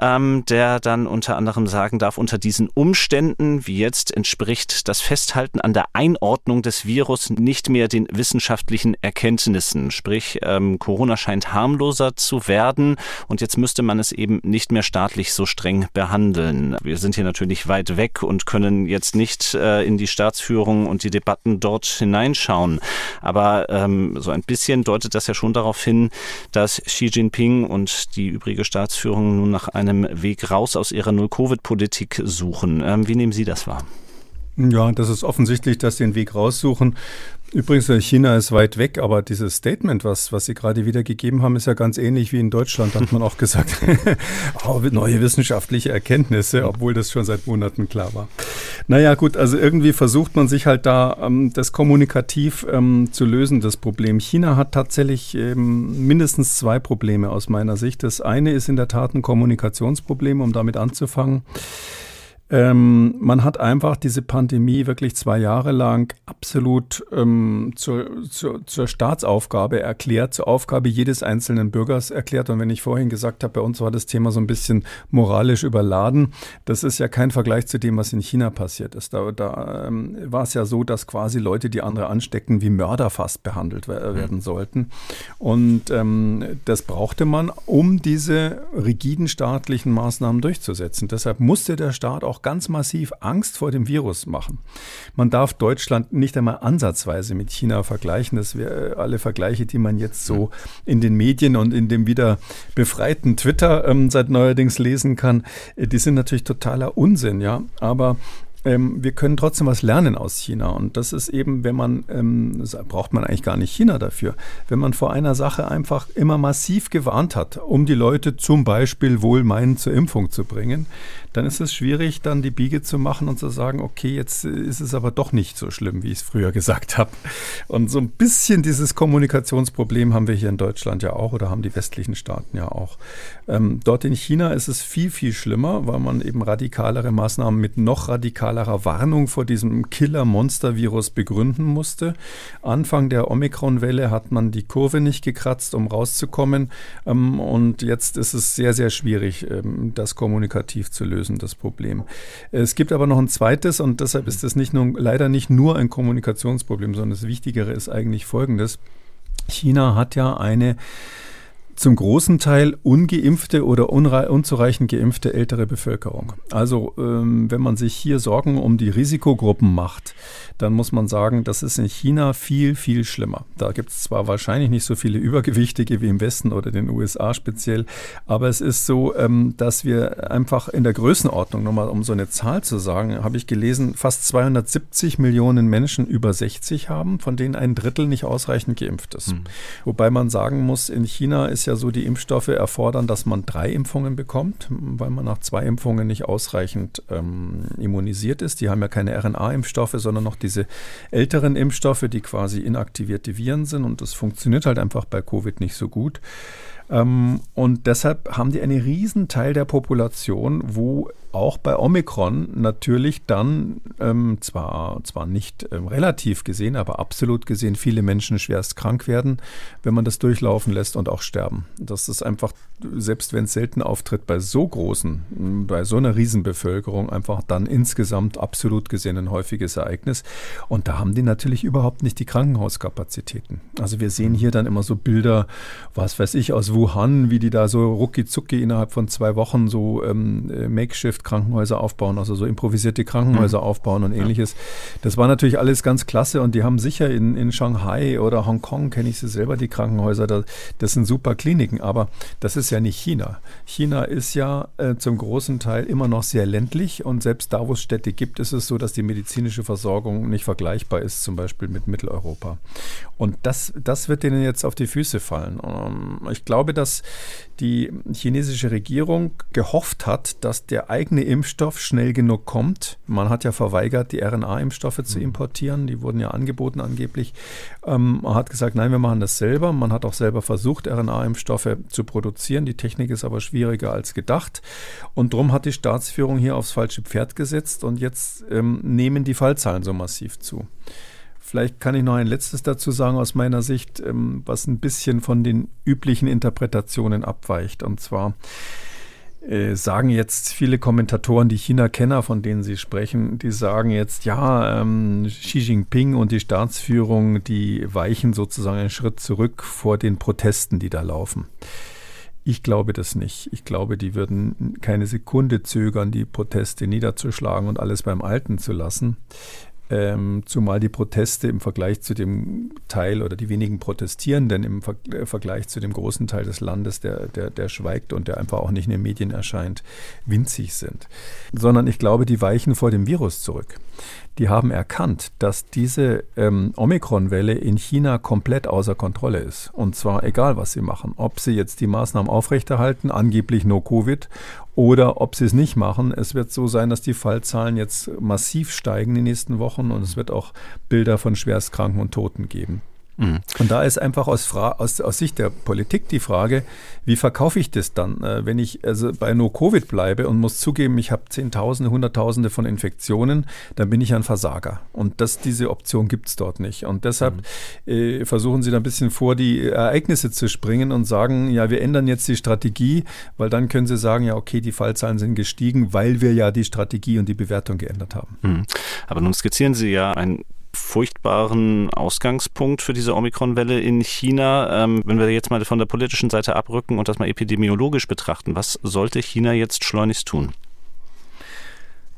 ähm, der dann unter anderem sagen darf, unter diesen Umständen, wie jetzt, entspricht das Festhalten an der Einordnung des Virus nicht mehr den wissenschaftlichen Erkenntnissen. Sprich, ähm, Corona scheint harmloser zu werden und jetzt müsste man es eben nicht mehr staatlich so streng behandeln. Wir sind hier natürlich weit weg und können jetzt nicht äh, in die Staatsführung und die Debatten dort hineinschauen. Aber aber ähm, so ein bisschen deutet das ja schon darauf hin, dass Xi Jinping und die übrige Staatsführung nun nach einem Weg raus aus ihrer Null-Covid-Politik suchen. Ähm, wie nehmen Sie das wahr? Ja, das ist offensichtlich, dass sie den Weg raussuchen. Übrigens, äh, China ist weit weg, aber dieses Statement, was, was Sie gerade wiedergegeben haben, ist ja ganz ähnlich wie in Deutschland, hat man auch gesagt. oh, neue wissenschaftliche Erkenntnisse, obwohl das schon seit Monaten klar war. Naja, gut, also irgendwie versucht man sich halt da ähm, das kommunikativ ähm, zu lösen, das Problem. China hat tatsächlich ähm, mindestens zwei Probleme aus meiner Sicht. Das eine ist in der Tat ein Kommunikationsproblem, um damit anzufangen. Ähm, man hat einfach diese Pandemie wirklich zwei Jahre lang absolut ähm, zur, zur, zur, Staatsaufgabe erklärt, zur Aufgabe jedes einzelnen Bürgers erklärt. Und wenn ich vorhin gesagt habe, bei uns war das Thema so ein bisschen moralisch überladen, das ist ja kein Vergleich zu dem, was in China passiert ist. Da, da ähm, war es ja so, dass quasi Leute, die andere anstecken, wie Mörder fast behandelt werden sollten. Und ähm, das brauchte man, um diese rigiden staatlichen Maßnahmen durchzusetzen. Deshalb musste der Staat auch ganz massiv Angst vor dem Virus machen. Man darf Deutschland nicht einmal ansatzweise mit China vergleichen. Das wäre äh, alle Vergleiche, die man jetzt so in den Medien und in dem wieder befreiten Twitter ähm, seit neuerdings lesen kann, äh, die sind natürlich totaler Unsinn, ja. Aber wir können trotzdem was lernen aus China. Und das ist eben, wenn man, ähm, braucht man eigentlich gar nicht China dafür, wenn man vor einer Sache einfach immer massiv gewarnt hat, um die Leute zum Beispiel wohlmeinend zur Impfung zu bringen, dann ist es schwierig, dann die Biege zu machen und zu sagen, okay, jetzt ist es aber doch nicht so schlimm, wie ich es früher gesagt habe. Und so ein bisschen dieses Kommunikationsproblem haben wir hier in Deutschland ja auch oder haben die westlichen Staaten ja auch. Ähm, dort in China ist es viel, viel schlimmer, weil man eben radikalere Maßnahmen mit noch radikalerer Warnung vor diesem Killer-Monster-Virus begründen musste. Anfang der Omikron-Welle hat man die Kurve nicht gekratzt, um rauszukommen. Ähm, und jetzt ist es sehr, sehr schwierig, ähm, das kommunikativ zu lösen das Problem. Es gibt aber noch ein zweites und deshalb ist das nicht nur, leider nicht nur ein Kommunikationsproblem, sondern das Wichtigere ist eigentlich folgendes. China hat ja eine zum großen Teil ungeimpfte oder unzureichend geimpfte ältere Bevölkerung. Also ähm, wenn man sich hier Sorgen um die Risikogruppen macht, dann muss man sagen, das ist in China viel, viel schlimmer. Da gibt es zwar wahrscheinlich nicht so viele Übergewichtige wie im Westen oder den USA speziell, aber es ist so, ähm, dass wir einfach in der Größenordnung, nochmal um so eine Zahl zu sagen, habe ich gelesen, fast 270 Millionen Menschen über 60 haben, von denen ein Drittel nicht ausreichend geimpft ist. Hm. Wobei man sagen muss, in China ist ja so, die Impfstoffe erfordern, dass man drei Impfungen bekommt, weil man nach zwei Impfungen nicht ausreichend ähm, immunisiert ist. Die haben ja keine RNA-Impfstoffe, sondern noch diese älteren Impfstoffe, die quasi inaktivierte Viren sind. Und das funktioniert halt einfach bei Covid nicht so gut. Ähm, und deshalb haben die einen riesen Teil der Population, wo auch bei Omikron natürlich dann ähm, zwar, zwar nicht ähm, relativ gesehen, aber absolut gesehen viele Menschen schwerst krank werden, wenn man das durchlaufen lässt und auch sterben. Das ist einfach, selbst wenn es selten auftritt, bei so großen, bei so einer Riesenbevölkerung einfach dann insgesamt absolut gesehen ein häufiges Ereignis. Und da haben die natürlich überhaupt nicht die Krankenhauskapazitäten. Also wir sehen hier dann immer so Bilder, was weiß ich, aus Wuhan, wie die da so rucki innerhalb von zwei Wochen so ähm, äh, Makeshift Krankenhäuser aufbauen, also so improvisierte Krankenhäuser mhm. aufbauen und ähnliches. Das war natürlich alles ganz klasse und die haben sicher in, in Shanghai oder Hongkong, kenne ich sie selber, die Krankenhäuser, das, das sind super Kliniken, aber das ist ja nicht China. China ist ja äh, zum großen Teil immer noch sehr ländlich und selbst da, wo es Städte gibt, ist es so, dass die medizinische Versorgung nicht vergleichbar ist, zum Beispiel mit Mitteleuropa. Und das, das wird denen jetzt auf die Füße fallen. Ähm, ich glaube, dass die chinesische Regierung gehofft hat, dass der eigene Impfstoff schnell genug kommt. Man hat ja verweigert, die RNA-Impfstoffe zu mhm. importieren. Die wurden ja angeboten angeblich. Ähm, man hat gesagt, nein, wir machen das selber. Man hat auch selber versucht, RNA-Impfstoffe zu produzieren. Die Technik ist aber schwieriger als gedacht. Und darum hat die Staatsführung hier aufs falsche Pferd gesetzt und jetzt ähm, nehmen die Fallzahlen so massiv zu. Vielleicht kann ich noch ein letztes dazu sagen aus meiner Sicht, ähm, was ein bisschen von den üblichen Interpretationen abweicht. Und zwar äh, sagen jetzt viele Kommentatoren, die China-Kenner, von denen Sie sprechen, die sagen jetzt, ja, ähm, Xi Jinping und die Staatsführung, die weichen sozusagen einen Schritt zurück vor den Protesten, die da laufen. Ich glaube das nicht. Ich glaube, die würden keine Sekunde zögern, die Proteste niederzuschlagen und alles beim Alten zu lassen. Ähm, zumal die Proteste im Vergleich zu dem Teil oder die wenigen Protestierenden im Ver äh, Vergleich zu dem großen Teil des Landes, der, der, der schweigt und der einfach auch nicht in den Medien erscheint, winzig sind. Sondern ich glaube, die weichen vor dem Virus zurück die haben erkannt, dass diese ähm, Omikron-Welle in China komplett außer Kontrolle ist. Und zwar egal, was sie machen. Ob sie jetzt die Maßnahmen aufrechterhalten, angeblich No Covid, oder ob sie es nicht machen. Es wird so sein, dass die Fallzahlen jetzt massiv steigen in den nächsten Wochen und es wird auch Bilder von Schwerstkranken und Toten geben. Mhm. Und da ist einfach aus, aus, aus, Sicht der Politik die Frage, wie verkaufe ich das dann, äh, wenn ich also bei No-Covid bleibe und muss zugeben, ich habe Zehntausende, Hunderttausende von Infektionen, dann bin ich ein Versager. Und das, diese Option gibt es dort nicht. Und deshalb mhm. äh, versuchen sie da ein bisschen vor die Ereignisse zu springen und sagen, ja, wir ändern jetzt die Strategie, weil dann können sie sagen, ja, okay, die Fallzahlen sind gestiegen, weil wir ja die Strategie und die Bewertung geändert haben. Mhm. Aber nun skizzieren Sie ja ein furchtbaren Ausgangspunkt für diese Omikron-Welle in China. Ähm, wenn wir jetzt mal von der politischen Seite abrücken und das mal epidemiologisch betrachten, was sollte China jetzt schleunigst tun?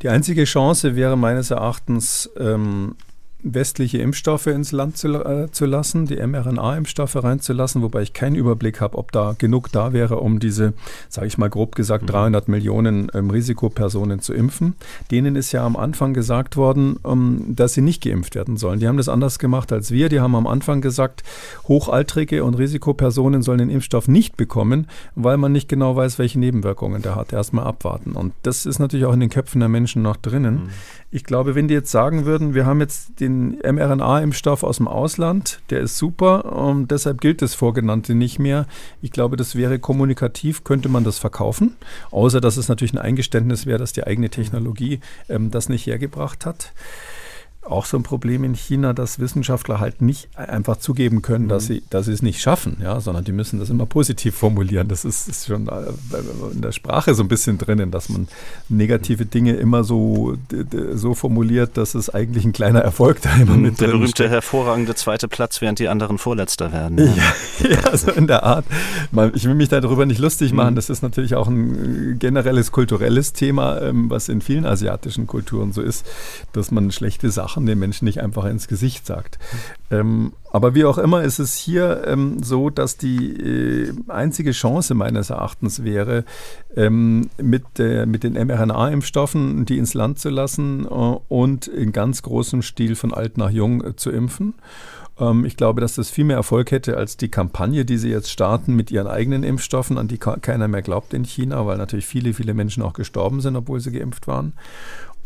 Die einzige Chance wäre meines Erachtens, ähm, westliche Impfstoffe ins Land zu, äh, zu lassen, die mRNA-Impfstoffe reinzulassen, wobei ich keinen Überblick habe, ob da genug da wäre, um diese, sage ich mal grob gesagt, 300 mhm. Millionen ähm, Risikopersonen zu impfen. Denen ist ja am Anfang gesagt worden, ähm, dass sie nicht geimpft werden sollen. Die haben das anders gemacht als wir. Die haben am Anfang gesagt, Hochaltrige und Risikopersonen sollen den Impfstoff nicht bekommen, weil man nicht genau weiß, welche Nebenwirkungen der hat. Erstmal abwarten. Und das ist natürlich auch in den Köpfen der Menschen noch drinnen. Mhm. Ich glaube, wenn die jetzt sagen würden, wir haben jetzt den mRNA-Impfstoff aus dem Ausland, der ist super und deshalb gilt das Vorgenannte nicht mehr. Ich glaube, das wäre kommunikativ, könnte man das verkaufen, außer dass es natürlich ein Eingeständnis wäre, dass die eigene Technologie ähm, das nicht hergebracht hat. Auch so ein Problem in China, dass Wissenschaftler halt nicht einfach zugeben können, dass, mhm. sie, dass sie es nicht schaffen, ja, sondern die müssen das immer positiv formulieren. Das ist, ist schon äh, in der Sprache so ein bisschen drinnen, dass man negative Dinge immer so, so formuliert, dass es eigentlich ein kleiner Erfolg da immer mit Der berühmte steht. hervorragende zweite Platz, während die anderen Vorletzter werden. Ja, ja so in der Art. Ich will mich darüber nicht lustig machen. Mhm. Das ist natürlich auch ein generelles kulturelles Thema, ähm, was in vielen asiatischen Kulturen so ist, dass man schlechte Sachen den Menschen nicht einfach ins Gesicht sagt. Ähm, aber wie auch immer ist es hier ähm, so, dass die äh, einzige Chance meines Erachtens wäre, ähm, mit, äh, mit den mRNA-Impfstoffen die ins Land zu lassen äh, und in ganz großem Stil von alt nach jung äh, zu impfen. Ähm, ich glaube, dass das viel mehr Erfolg hätte als die Kampagne, die sie jetzt starten mit ihren eigenen Impfstoffen, an die keiner mehr glaubt in China, weil natürlich viele, viele Menschen auch gestorben sind, obwohl sie geimpft waren.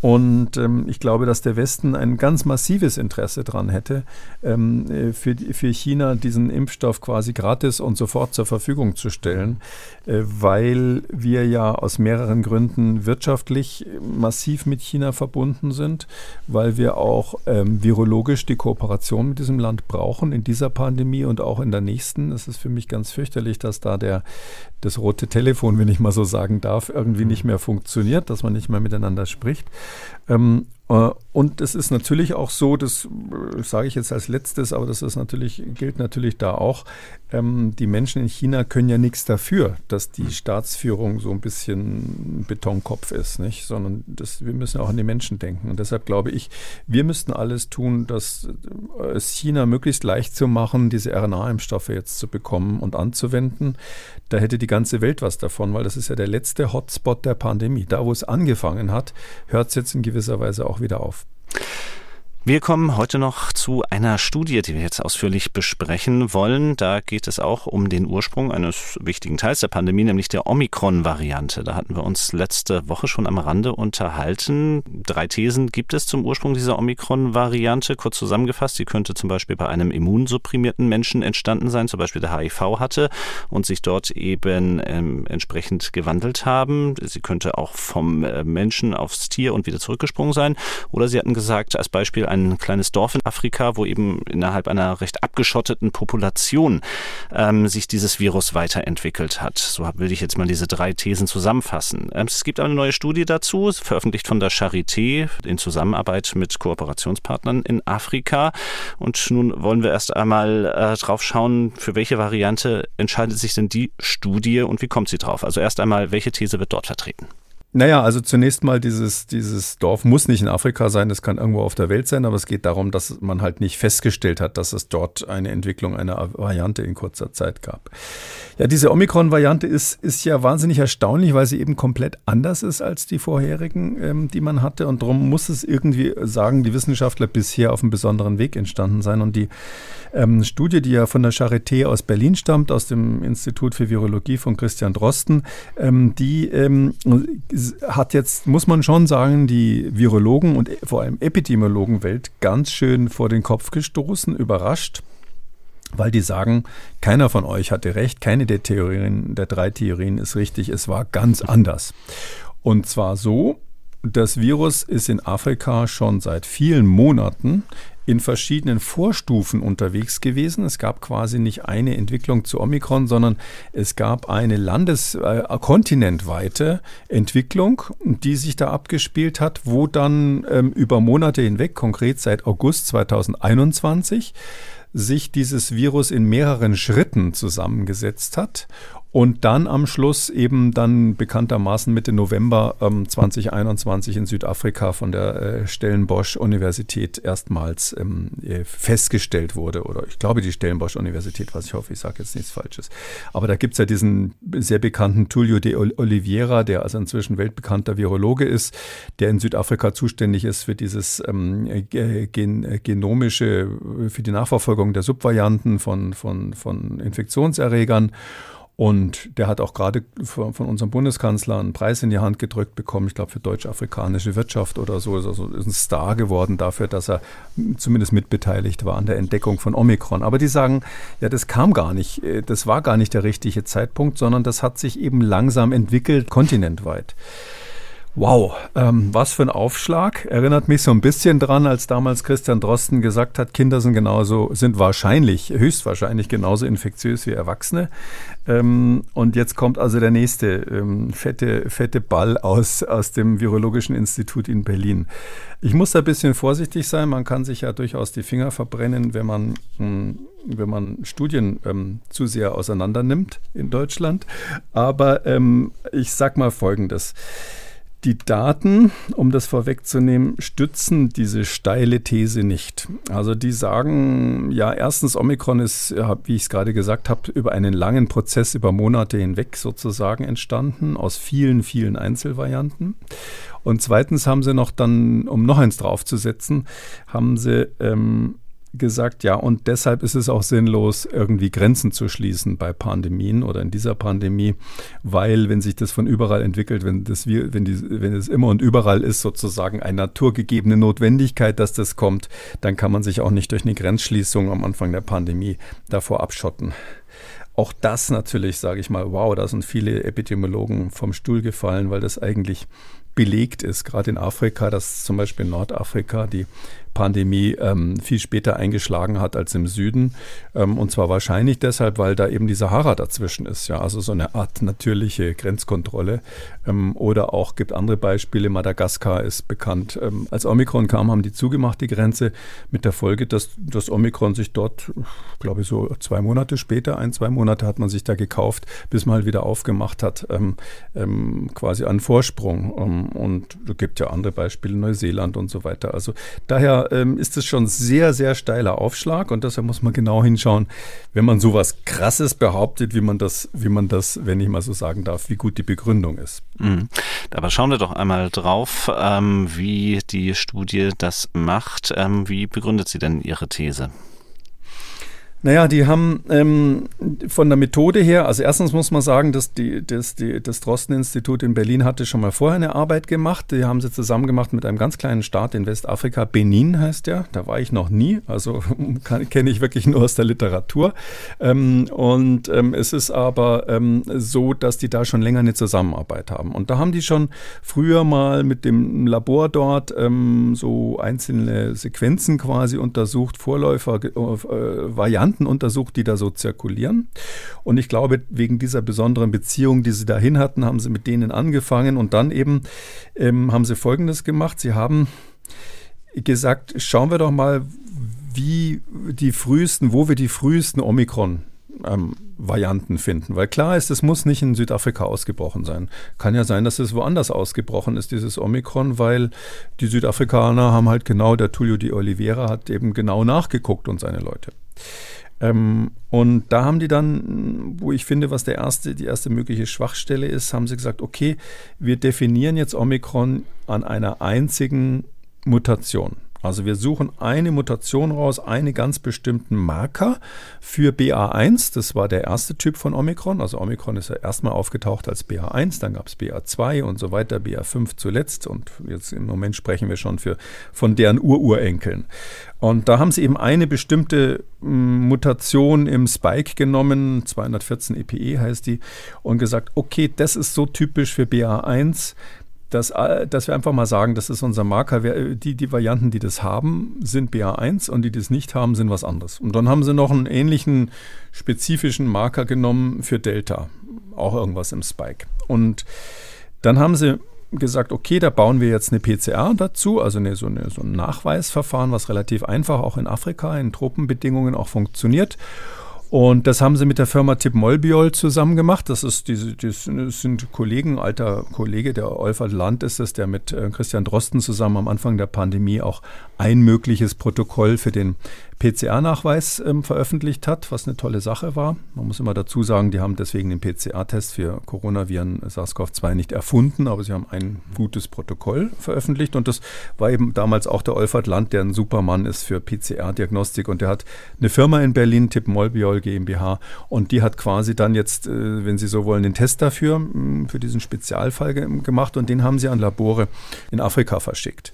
Und ähm, ich glaube, dass der Westen ein ganz massives Interesse daran hätte, ähm, äh, für, für China diesen Impfstoff quasi gratis und sofort zur Verfügung zu stellen, äh, weil wir ja aus mehreren Gründen wirtschaftlich massiv mit China verbunden sind, weil wir auch ähm, virologisch die Kooperation mit diesem Land brauchen in dieser Pandemie und auch in der nächsten. Es ist für mich ganz fürchterlich, dass da der, das rote Telefon, wenn ich mal so sagen darf, irgendwie nicht mehr funktioniert, dass man nicht mehr miteinander spricht. Ähm, äh, und es ist natürlich auch so, das äh, sage ich jetzt als letztes, aber das ist natürlich, gilt natürlich da auch, ähm, die Menschen in China können ja nichts dafür, dass die Staatsführung so ein bisschen Betonkopf ist, nicht? Sondern das, wir müssen auch an die Menschen denken. Und deshalb glaube ich, wir müssten alles tun, dass äh, es China möglichst leicht zu machen, diese RNA-Impfstoffe jetzt zu bekommen und anzuwenden. Da hätte die ganze Welt was davon, weil das ist ja der letzte Hotspot der Pandemie. Da, wo es angefangen hat, hört es jetzt in gewisser Weise auch wieder auf. Wir kommen heute noch zu einer Studie, die wir jetzt ausführlich besprechen wollen. Da geht es auch um den Ursprung eines wichtigen Teils der Pandemie, nämlich der Omikron-Variante. Da hatten wir uns letzte Woche schon am Rande unterhalten. Drei Thesen gibt es zum Ursprung dieser Omikron-Variante. Kurz zusammengefasst, sie könnte zum Beispiel bei einem immunsupprimierten Menschen entstanden sein, zum Beispiel der HIV hatte und sich dort eben ähm, entsprechend gewandelt haben. Sie könnte auch vom äh, Menschen aufs Tier und wieder zurückgesprungen sein. Oder sie hatten gesagt, als Beispiel ein kleines Dorf in Afrika, wo eben innerhalb einer recht abgeschotteten Population ähm, sich dieses Virus weiterentwickelt hat. So will ich jetzt mal diese drei Thesen zusammenfassen. Ähm, es gibt eine neue Studie dazu, veröffentlicht von der Charité in Zusammenarbeit mit Kooperationspartnern in Afrika. Und nun wollen wir erst einmal äh, drauf schauen, für welche Variante entscheidet sich denn die Studie und wie kommt sie drauf? Also erst einmal, welche These wird dort vertreten? Naja, also zunächst mal dieses, dieses Dorf muss nicht in Afrika sein, es kann irgendwo auf der Welt sein, aber es geht darum, dass man halt nicht festgestellt hat, dass es dort eine Entwicklung einer Variante in kurzer Zeit gab. Ja, diese Omikron-Variante ist, ist ja wahnsinnig erstaunlich, weil sie eben komplett anders ist als die vorherigen, ähm, die man hatte. Und darum muss es irgendwie, sagen die Wissenschaftler, bisher auf einem besonderen Weg entstanden sein. Und die ähm, Studie, die ja von der Charité aus Berlin stammt, aus dem Institut für Virologie von Christian Drosten, ähm, die ähm, hat jetzt, muss man schon sagen, die Virologen und vor allem Epidemiologenwelt ganz schön vor den Kopf gestoßen, überrascht weil die sagen, keiner von euch hatte recht, keine der Theorien, der drei Theorien ist richtig, es war ganz anders. Und zwar so, das Virus ist in Afrika schon seit vielen Monaten in verschiedenen Vorstufen unterwegs gewesen. Es gab quasi nicht eine Entwicklung zu Omikron, sondern es gab eine landes-, äh, kontinentweite Entwicklung, die sich da abgespielt hat, wo dann ähm, über Monate hinweg, konkret seit August 2021, sich dieses Virus in mehreren Schritten zusammengesetzt hat und dann am Schluss eben dann bekanntermaßen Mitte November ähm, 2021 in Südafrika von der äh, Stellenbosch-Universität erstmals ähm, äh, festgestellt wurde. Oder ich glaube die Stellenbosch-Universität, was ich hoffe, ich sage jetzt nichts Falsches. Aber da gibt es ja diesen sehr bekannten Tullio de Oliveira, der also inzwischen weltbekannter Virologe ist, der in Südafrika zuständig ist für dieses ähm, gen äh, genomische, für die Nachverfolgung der Subvarianten von, von, von Infektionserregern. Und der hat auch gerade von, unserem Bundeskanzler einen Preis in die Hand gedrückt bekommen, ich glaube für deutsch-afrikanische Wirtschaft oder so, ist also ein Star geworden dafür, dass er zumindest mitbeteiligt war an der Entdeckung von Omikron. Aber die sagen, ja, das kam gar nicht, äh, das war gar nicht der richtige Zeitpunkt, sondern das hat sich eben langsam entwickelt, kontinentweit. Wow, ähm, was für ein Aufschlag. Erinnert mich so ein bisschen dran, als damals Christian Drosten gesagt hat, Kinder sind genauso, sind wahrscheinlich, höchstwahrscheinlich genauso infektiös wie Erwachsene. Ähm, und jetzt kommt also der nächste ähm, fette, fette Ball aus, aus dem Virologischen Institut in Berlin. Ich muss da ein bisschen vorsichtig sein. Man kann sich ja durchaus die Finger verbrennen, wenn man, mh, hm, wenn man Studien ähm, zu sehr auseinander nimmt in Deutschland. Aber ähm, ich sag mal Folgendes. Die Daten, um das vorwegzunehmen, stützen diese steile These nicht. Also die sagen, ja, erstens, Omikron ist, wie ich es gerade gesagt habe, über einen langen Prozess über Monate hinweg sozusagen entstanden, aus vielen, vielen Einzelvarianten. Und zweitens haben sie noch dann, um noch eins draufzusetzen, haben sie ähm, gesagt, ja, und deshalb ist es auch sinnlos, irgendwie Grenzen zu schließen bei Pandemien oder in dieser Pandemie, weil wenn sich das von überall entwickelt, wenn das wenn die, wenn es immer und überall ist, sozusagen eine naturgegebene Notwendigkeit, dass das kommt, dann kann man sich auch nicht durch eine Grenzschließung am Anfang der Pandemie davor abschotten. Auch das natürlich, sage ich mal, wow, da sind viele Epidemiologen vom Stuhl gefallen, weil das eigentlich belegt ist, gerade in Afrika, dass zum Beispiel in Nordafrika die Pandemie ähm, viel später eingeschlagen hat als im Süden. Ähm, und zwar wahrscheinlich deshalb, weil da eben die Sahara dazwischen ist. Ja, also so eine Art natürliche Grenzkontrolle. Ähm, oder auch gibt andere Beispiele. Madagaskar ist bekannt. Ähm, als Omikron kam, haben die zugemacht, die Grenze, mit der Folge, dass das Omikron sich dort, glaube ich, so zwei Monate später, ein, zwei Monate hat man sich da gekauft, bis man halt wieder aufgemacht hat, ähm, ähm, quasi an Vorsprung. und es gibt ja andere Beispiele, Neuseeland und so weiter. Also daher ähm, ist es schon sehr, sehr steiler Aufschlag und deshalb muss man genau hinschauen, wenn man sowas Krasses behauptet, wie man das, wie man das, wenn ich mal so sagen darf, wie gut die Begründung ist. Mhm. Aber schauen wir doch einmal drauf, ähm, wie die Studie das macht. Ähm, wie begründet sie denn ihre These? Naja, die haben ähm, von der Methode her, also erstens muss man sagen, dass die, dass die, das Drosten-Institut in Berlin hatte schon mal vorher eine Arbeit gemacht. Die haben sie zusammen gemacht mit einem ganz kleinen Staat in Westafrika. Benin heißt der. Da war ich noch nie. Also kenne ich wirklich nur aus der Literatur. Ähm, und ähm, es ist aber ähm, so, dass die da schon länger eine Zusammenarbeit haben. Und da haben die schon früher mal mit dem Labor dort ähm, so einzelne Sequenzen quasi untersucht, Vorläufer, äh, Varianten Varianten untersucht, die da so zirkulieren. Und ich glaube, wegen dieser besonderen Beziehung, die sie dahin hatten, haben sie mit denen angefangen und dann eben ähm, haben sie Folgendes gemacht. Sie haben gesagt, schauen wir doch mal, wie die frühesten, wo wir die frühesten Omikron ähm, Varianten finden. Weil klar ist, es muss nicht in Südafrika ausgebrochen sein. Kann ja sein, dass es woanders ausgebrochen ist, dieses Omikron, weil die Südafrikaner haben halt genau, der Tullio di Oliveira hat eben genau nachgeguckt und seine Leute. Ähm, und da haben die dann, wo ich finde, was der erste, die erste mögliche Schwachstelle ist, haben sie gesagt, okay, wir definieren jetzt Omikron an einer einzigen Mutation. Also wir suchen eine Mutation raus, einen ganz bestimmten Marker für BA1. Das war der erste Typ von Omikron. Also Omikron ist ja erstmal aufgetaucht als BA1, dann gab es BA2 und so weiter, BA5 zuletzt. Und jetzt im Moment sprechen wir schon für, von deren Ururenkeln. Und da haben sie eben eine bestimmte mm, Mutation im Spike genommen, 214 EPE heißt die, und gesagt, okay, das ist so typisch für BA1 dass, äh, dass wir einfach mal sagen, das ist unser Marker. Die, die Varianten, die das haben, sind BA1 und die das nicht haben, sind was anderes. Und dann haben sie noch einen ähnlichen spezifischen Marker genommen für Delta, auch irgendwas im Spike. Und dann haben sie gesagt, okay, da bauen wir jetzt eine PCR dazu, also eine, so, eine, so ein Nachweisverfahren, was relativ einfach auch in Afrika in Tropenbedingungen auch funktioniert. Und das haben sie mit der Firma Tipp Molbiol zusammen gemacht. Das ist diese, das sind Kollegen, alter Kollege, der Olfert Land ist es, der mit äh, Christian Drosten zusammen am Anfang der Pandemie auch ein mögliches Protokoll für den PCR-Nachweis ähm, veröffentlicht hat, was eine tolle Sache war. Man muss immer dazu sagen, die haben deswegen den PCR-Test für Coronaviren SARS-CoV-2 nicht erfunden, aber sie haben ein gutes Protokoll veröffentlicht und das war eben damals auch der Olfert Land, der ein Supermann ist für PCR-Diagnostik und der hat eine Firma in Berlin, Tipp Molbiol, GmbH. Und die hat quasi dann jetzt, äh, wenn Sie so wollen, den Test dafür, für diesen Spezialfall gemacht und den haben sie an Labore in Afrika verschickt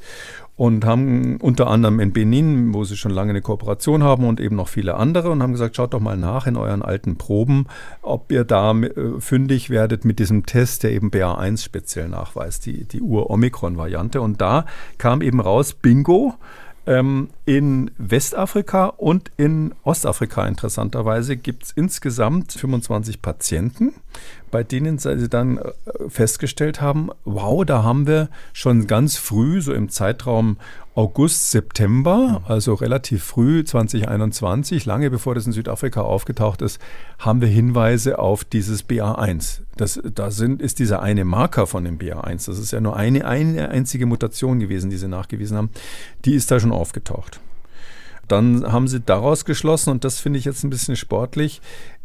und haben unter anderem in Benin, wo sie schon lange eine Kooperation haben und eben noch viele andere und haben gesagt, schaut doch mal nach in euren alten Proben, ob ihr da äh, fündig werdet mit diesem Test, der eben BA1 speziell nachweist, die, die Ur-Omikron-Variante. Und da kam eben raus, bingo, ähm, in Westafrika und in Ostafrika interessanterweise gibt es insgesamt 25 Patienten, bei denen sie dann äh, festgestellt haben, wow, da haben wir schon ganz früh, so im Zeitraum August, September, also relativ früh 2021, lange bevor das in Südafrika aufgetaucht ist, haben wir Hinweise auf dieses BA1. Das, da sind, ist dieser eine Marker von dem BA1. Das ist ja nur eine, eine einzige Mutation gewesen, die sie nachgewiesen haben. Die ist da schon aufgetaucht. Dann haben sie daraus geschlossen, und das finde ich jetzt ein bisschen sportlich,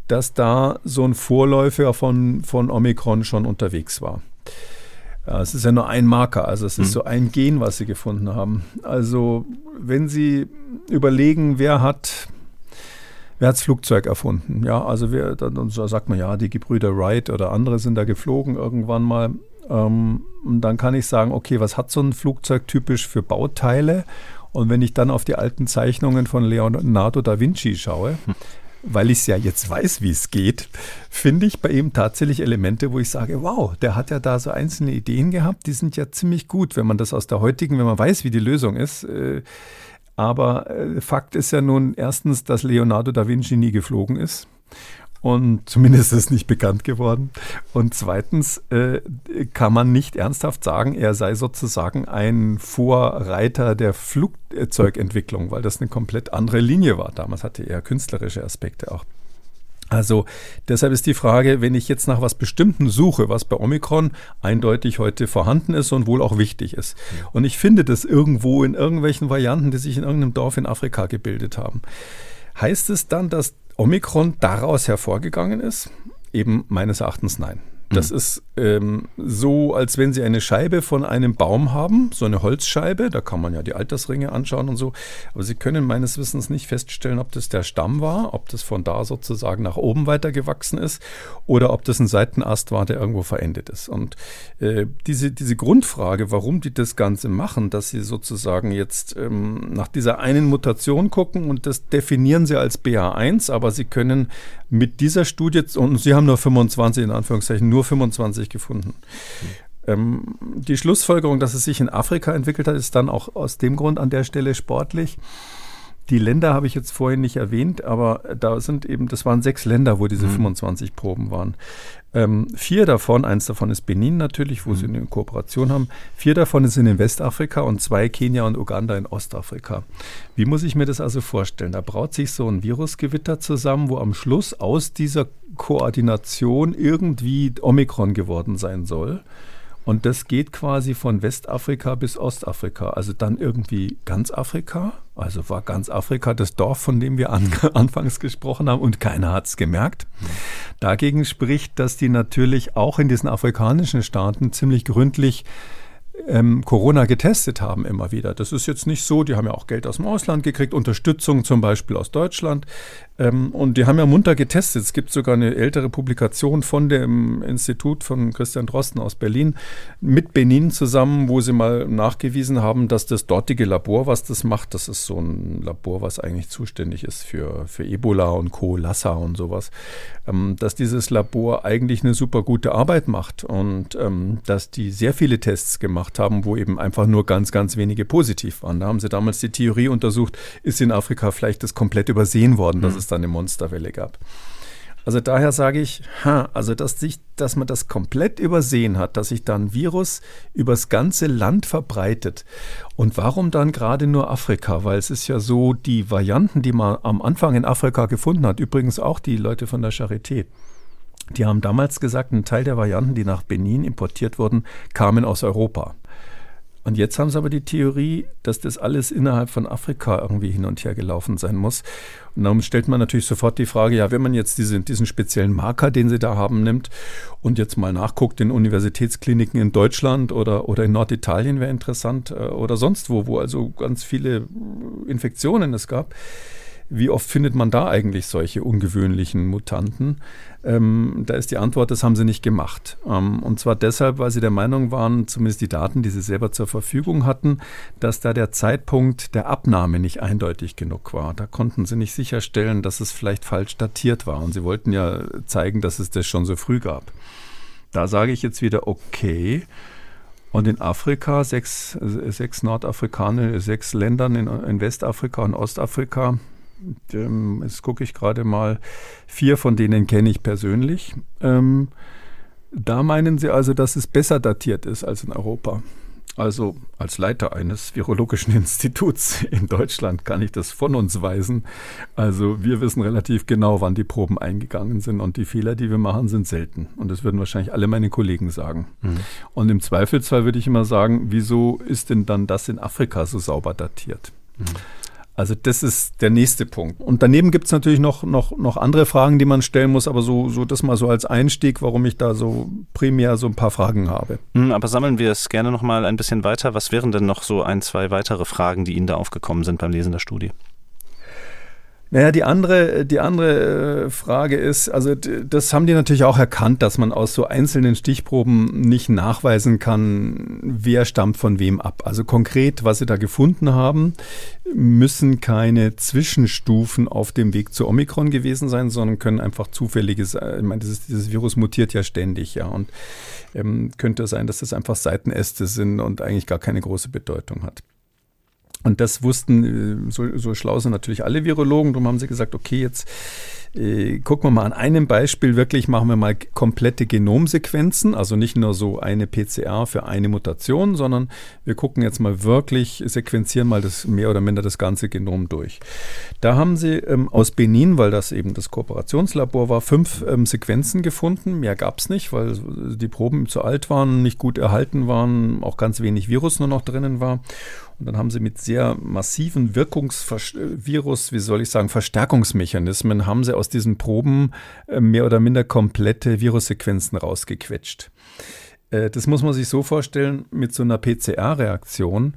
dass da so ein Vorläufer von, von Omikron schon unterwegs war. Es ist ja nur ein Marker, also es ist mhm. so ein Gen, was sie gefunden haben. Also wenn Sie überlegen, wer hat wer hat das Flugzeug erfunden? Ja, also wer, dann sagt man ja, die Gebrüder Wright oder andere sind da geflogen irgendwann mal. Ähm, und dann kann ich sagen, okay, was hat so ein Flugzeug typisch für Bauteile? Und wenn ich dann auf die alten Zeichnungen von Leonardo da Vinci schaue, hm weil ich es ja jetzt weiß, wie es geht, finde ich bei ihm tatsächlich Elemente, wo ich sage, wow, der hat ja da so einzelne Ideen gehabt, die sind ja ziemlich gut, wenn man das aus der heutigen, wenn man weiß, wie die Lösung ist. Äh, aber äh, Fakt ist ja nun erstens, dass Leonardo da Vinci nie geflogen ist. Und zumindest ist nicht bekannt geworden. Und zweitens äh, kann man nicht ernsthaft sagen, er sei sozusagen ein Vorreiter der Flugzeugentwicklung, weil das eine komplett andere Linie war. Damals hatte er künstlerische Aspekte auch. Also deshalb ist die Frage, wenn ich jetzt nach was Bestimmten suche, was bei Omikron eindeutig heute vorhanden ist und wohl auch wichtig ist. Und ich finde das irgendwo in irgendwelchen Varianten, die sich in irgendeinem Dorf in Afrika gebildet haben. Heißt es dann, dass Omikron daraus hervorgegangen ist? Eben meines Erachtens nein. Das mhm. ist ähm, so, als wenn Sie eine Scheibe von einem Baum haben, so eine Holzscheibe, da kann man ja die Altersringe anschauen und so, aber Sie können meines Wissens nicht feststellen, ob das der Stamm war, ob das von da sozusagen nach oben weitergewachsen ist oder ob das ein Seitenast war, der irgendwo verendet ist. Und äh, diese, diese Grundfrage, warum die das Ganze machen, dass sie sozusagen jetzt ähm, nach dieser einen Mutation gucken und das definieren sie als BA1, aber sie können mit dieser Studie, und sie haben nur 25 in Anführungszeichen, nur 25 gefunden. Ähm, die Schlussfolgerung, dass es sich in Afrika entwickelt hat, ist dann auch aus dem Grund an der Stelle sportlich. Die Länder habe ich jetzt vorhin nicht erwähnt, aber da sind eben, das waren sechs Länder, wo diese mhm. 25 Proben waren. Ähm, vier davon, eins davon ist Benin natürlich, wo mhm. sie eine Kooperation haben. Vier davon sind in Westafrika und zwei Kenia und Uganda in Ostafrika. Wie muss ich mir das also vorstellen? Da braut sich so ein Virusgewitter zusammen, wo am Schluss aus dieser Koordination irgendwie Omikron geworden sein soll. Und das geht quasi von Westafrika bis Ostafrika, also dann irgendwie ganz Afrika. Also war ganz Afrika das Dorf, von dem wir an, anfangs gesprochen haben und keiner hat es gemerkt. Dagegen spricht, dass die natürlich auch in diesen afrikanischen Staaten ziemlich gründlich ähm, Corona getestet haben immer wieder. Das ist jetzt nicht so, die haben ja auch Geld aus dem Ausland gekriegt, Unterstützung zum Beispiel aus Deutschland. Ähm, und die haben ja munter getestet. Es gibt sogar eine ältere Publikation von dem Institut von Christian Drosten aus Berlin mit Benin zusammen, wo sie mal nachgewiesen haben, dass das dortige Labor, was das macht, das ist so ein Labor, was eigentlich zuständig ist für, für Ebola und Co., Lassa und sowas, ähm, dass dieses Labor eigentlich eine super gute Arbeit macht und ähm, dass die sehr viele Tests gemacht haben, wo eben einfach nur ganz, ganz wenige positiv waren. Da haben sie damals die Theorie untersucht, ist in Afrika vielleicht das komplett übersehen worden, dass mhm. es da eine Monsterwelle gab. Also daher sage ich, ha, also dass, sich, dass man das komplett übersehen hat, dass sich da ein Virus übers ganze Land verbreitet. Und warum dann gerade nur Afrika? Weil es ist ja so, die Varianten, die man am Anfang in Afrika gefunden hat, übrigens auch die Leute von der Charité, die haben damals gesagt, ein Teil der Varianten, die nach Benin importiert wurden, kamen aus Europa. Und jetzt haben sie aber die Theorie, dass das alles innerhalb von Afrika irgendwie hin und her gelaufen sein muss. Und darum stellt man natürlich sofort die Frage, ja, wenn man jetzt diese, diesen speziellen Marker, den sie da haben, nimmt und jetzt mal nachguckt in Universitätskliniken in Deutschland oder, oder in Norditalien wäre interessant äh, oder sonst wo, wo also ganz viele Infektionen es gab wie oft findet man da eigentlich solche ungewöhnlichen Mutanten? Ähm, da ist die Antwort, das haben sie nicht gemacht. Ähm, und zwar deshalb, weil sie der Meinung waren, zumindest die Daten, die sie selber zur Verfügung hatten, dass da der Zeitpunkt der Abnahme nicht eindeutig genug war. Da konnten sie nicht sicherstellen, dass es vielleicht falsch datiert war. Und sie wollten ja zeigen, dass es das schon so früh gab. Da sage ich jetzt wieder, okay. Und in Afrika, sechs, sechs Nordafrikaner, sechs Ländern in, in Westafrika und Ostafrika, ähm, jetzt gucke ich gerade mal, vier von denen kenne ich persönlich. Ähm, da meinen Sie also, dass es besser datiert ist als in Europa. Also als Leiter eines virologischen Instituts in Deutschland kann ich das von uns weisen. Also wir wissen relativ genau, wann die Proben eingegangen sind und die Fehler, die wir machen, sind selten. Und das würden wahrscheinlich alle meine Kollegen sagen. Mhm. Und im Zweifelsfall würde ich immer sagen, wieso ist denn dann das in Afrika so sauber datiert? Mhm. Also das ist der nächste Punkt. Und daneben gibt es natürlich noch, noch, noch andere Fragen, die man stellen muss, aber so, so das mal so als Einstieg, warum ich da so primär so ein paar Fragen habe. Hm, aber sammeln wir es gerne noch mal ein bisschen weiter. Was wären denn noch so ein, zwei weitere Fragen, die Ihnen da aufgekommen sind beim Lesen der Studie? Naja, die andere, die andere äh, Frage ist, also das haben die natürlich auch erkannt, dass man aus so einzelnen Stichproben nicht nachweisen kann, wer stammt von wem ab. Also konkret, was sie da gefunden haben, müssen keine Zwischenstufen auf dem Weg zu Omikron gewesen sein, sondern können einfach zufälliges, äh, ich meine, dieses, dieses Virus mutiert ja ständig, ja, und ähm, könnte sein, dass das einfach Seitenäste sind und eigentlich gar keine große Bedeutung hat. Und das wussten, äh, so, so schlau sind natürlich alle Virologen. Darum haben sie gesagt, okay, jetzt äh, gucken wir mal an einem Beispiel wirklich, machen wir mal komplette Genomsequenzen, also nicht nur so eine PCR für eine Mutation, sondern wir gucken jetzt mal wirklich, sequenzieren mal das mehr oder minder das ganze Genom durch. Da haben sie ähm, aus Benin, weil das eben das Kooperationslabor war, fünf ähm, Sequenzen gefunden. Mehr gab es nicht, weil die Proben zu alt waren, nicht gut erhalten waren, auch ganz wenig Virus nur noch drinnen war. Und dann haben sie mit sehr massiven Wirkungsvirus, wie soll ich sagen, Verstärkungsmechanismen, haben sie aus diesen Proben äh, mehr oder minder komplette Virussequenzen rausgequetscht. Äh, das muss man sich so vorstellen, mit so einer PCR-Reaktion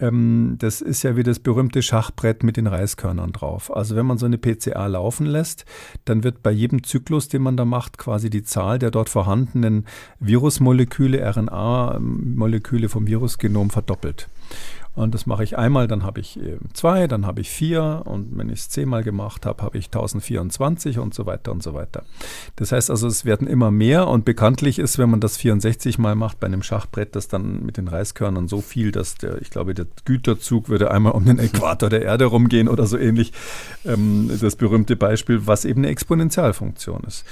ähm, das ist ja wie das berühmte Schachbrett mit den Reiskörnern drauf. Also wenn man so eine PCA laufen lässt, dann wird bei jedem Zyklus, den man da macht, quasi die Zahl der dort vorhandenen Virusmoleküle, RNA-Moleküle vom Virusgenom verdoppelt. Und das mache ich einmal, dann habe ich äh, zwei, dann habe ich vier und wenn ich es zehnmal gemacht habe, habe ich 1024 und so weiter und so weiter. Das heißt also, es werden immer mehr und bekanntlich ist, wenn man das 64 mal macht bei einem Schachbrett, das dann mit den Reiskörnern so viel, dass der, ich glaube, der Güterzug würde einmal um den Äquator der Erde rumgehen oder so ähnlich. Ähm, das berühmte Beispiel, was eben eine Exponentialfunktion ist.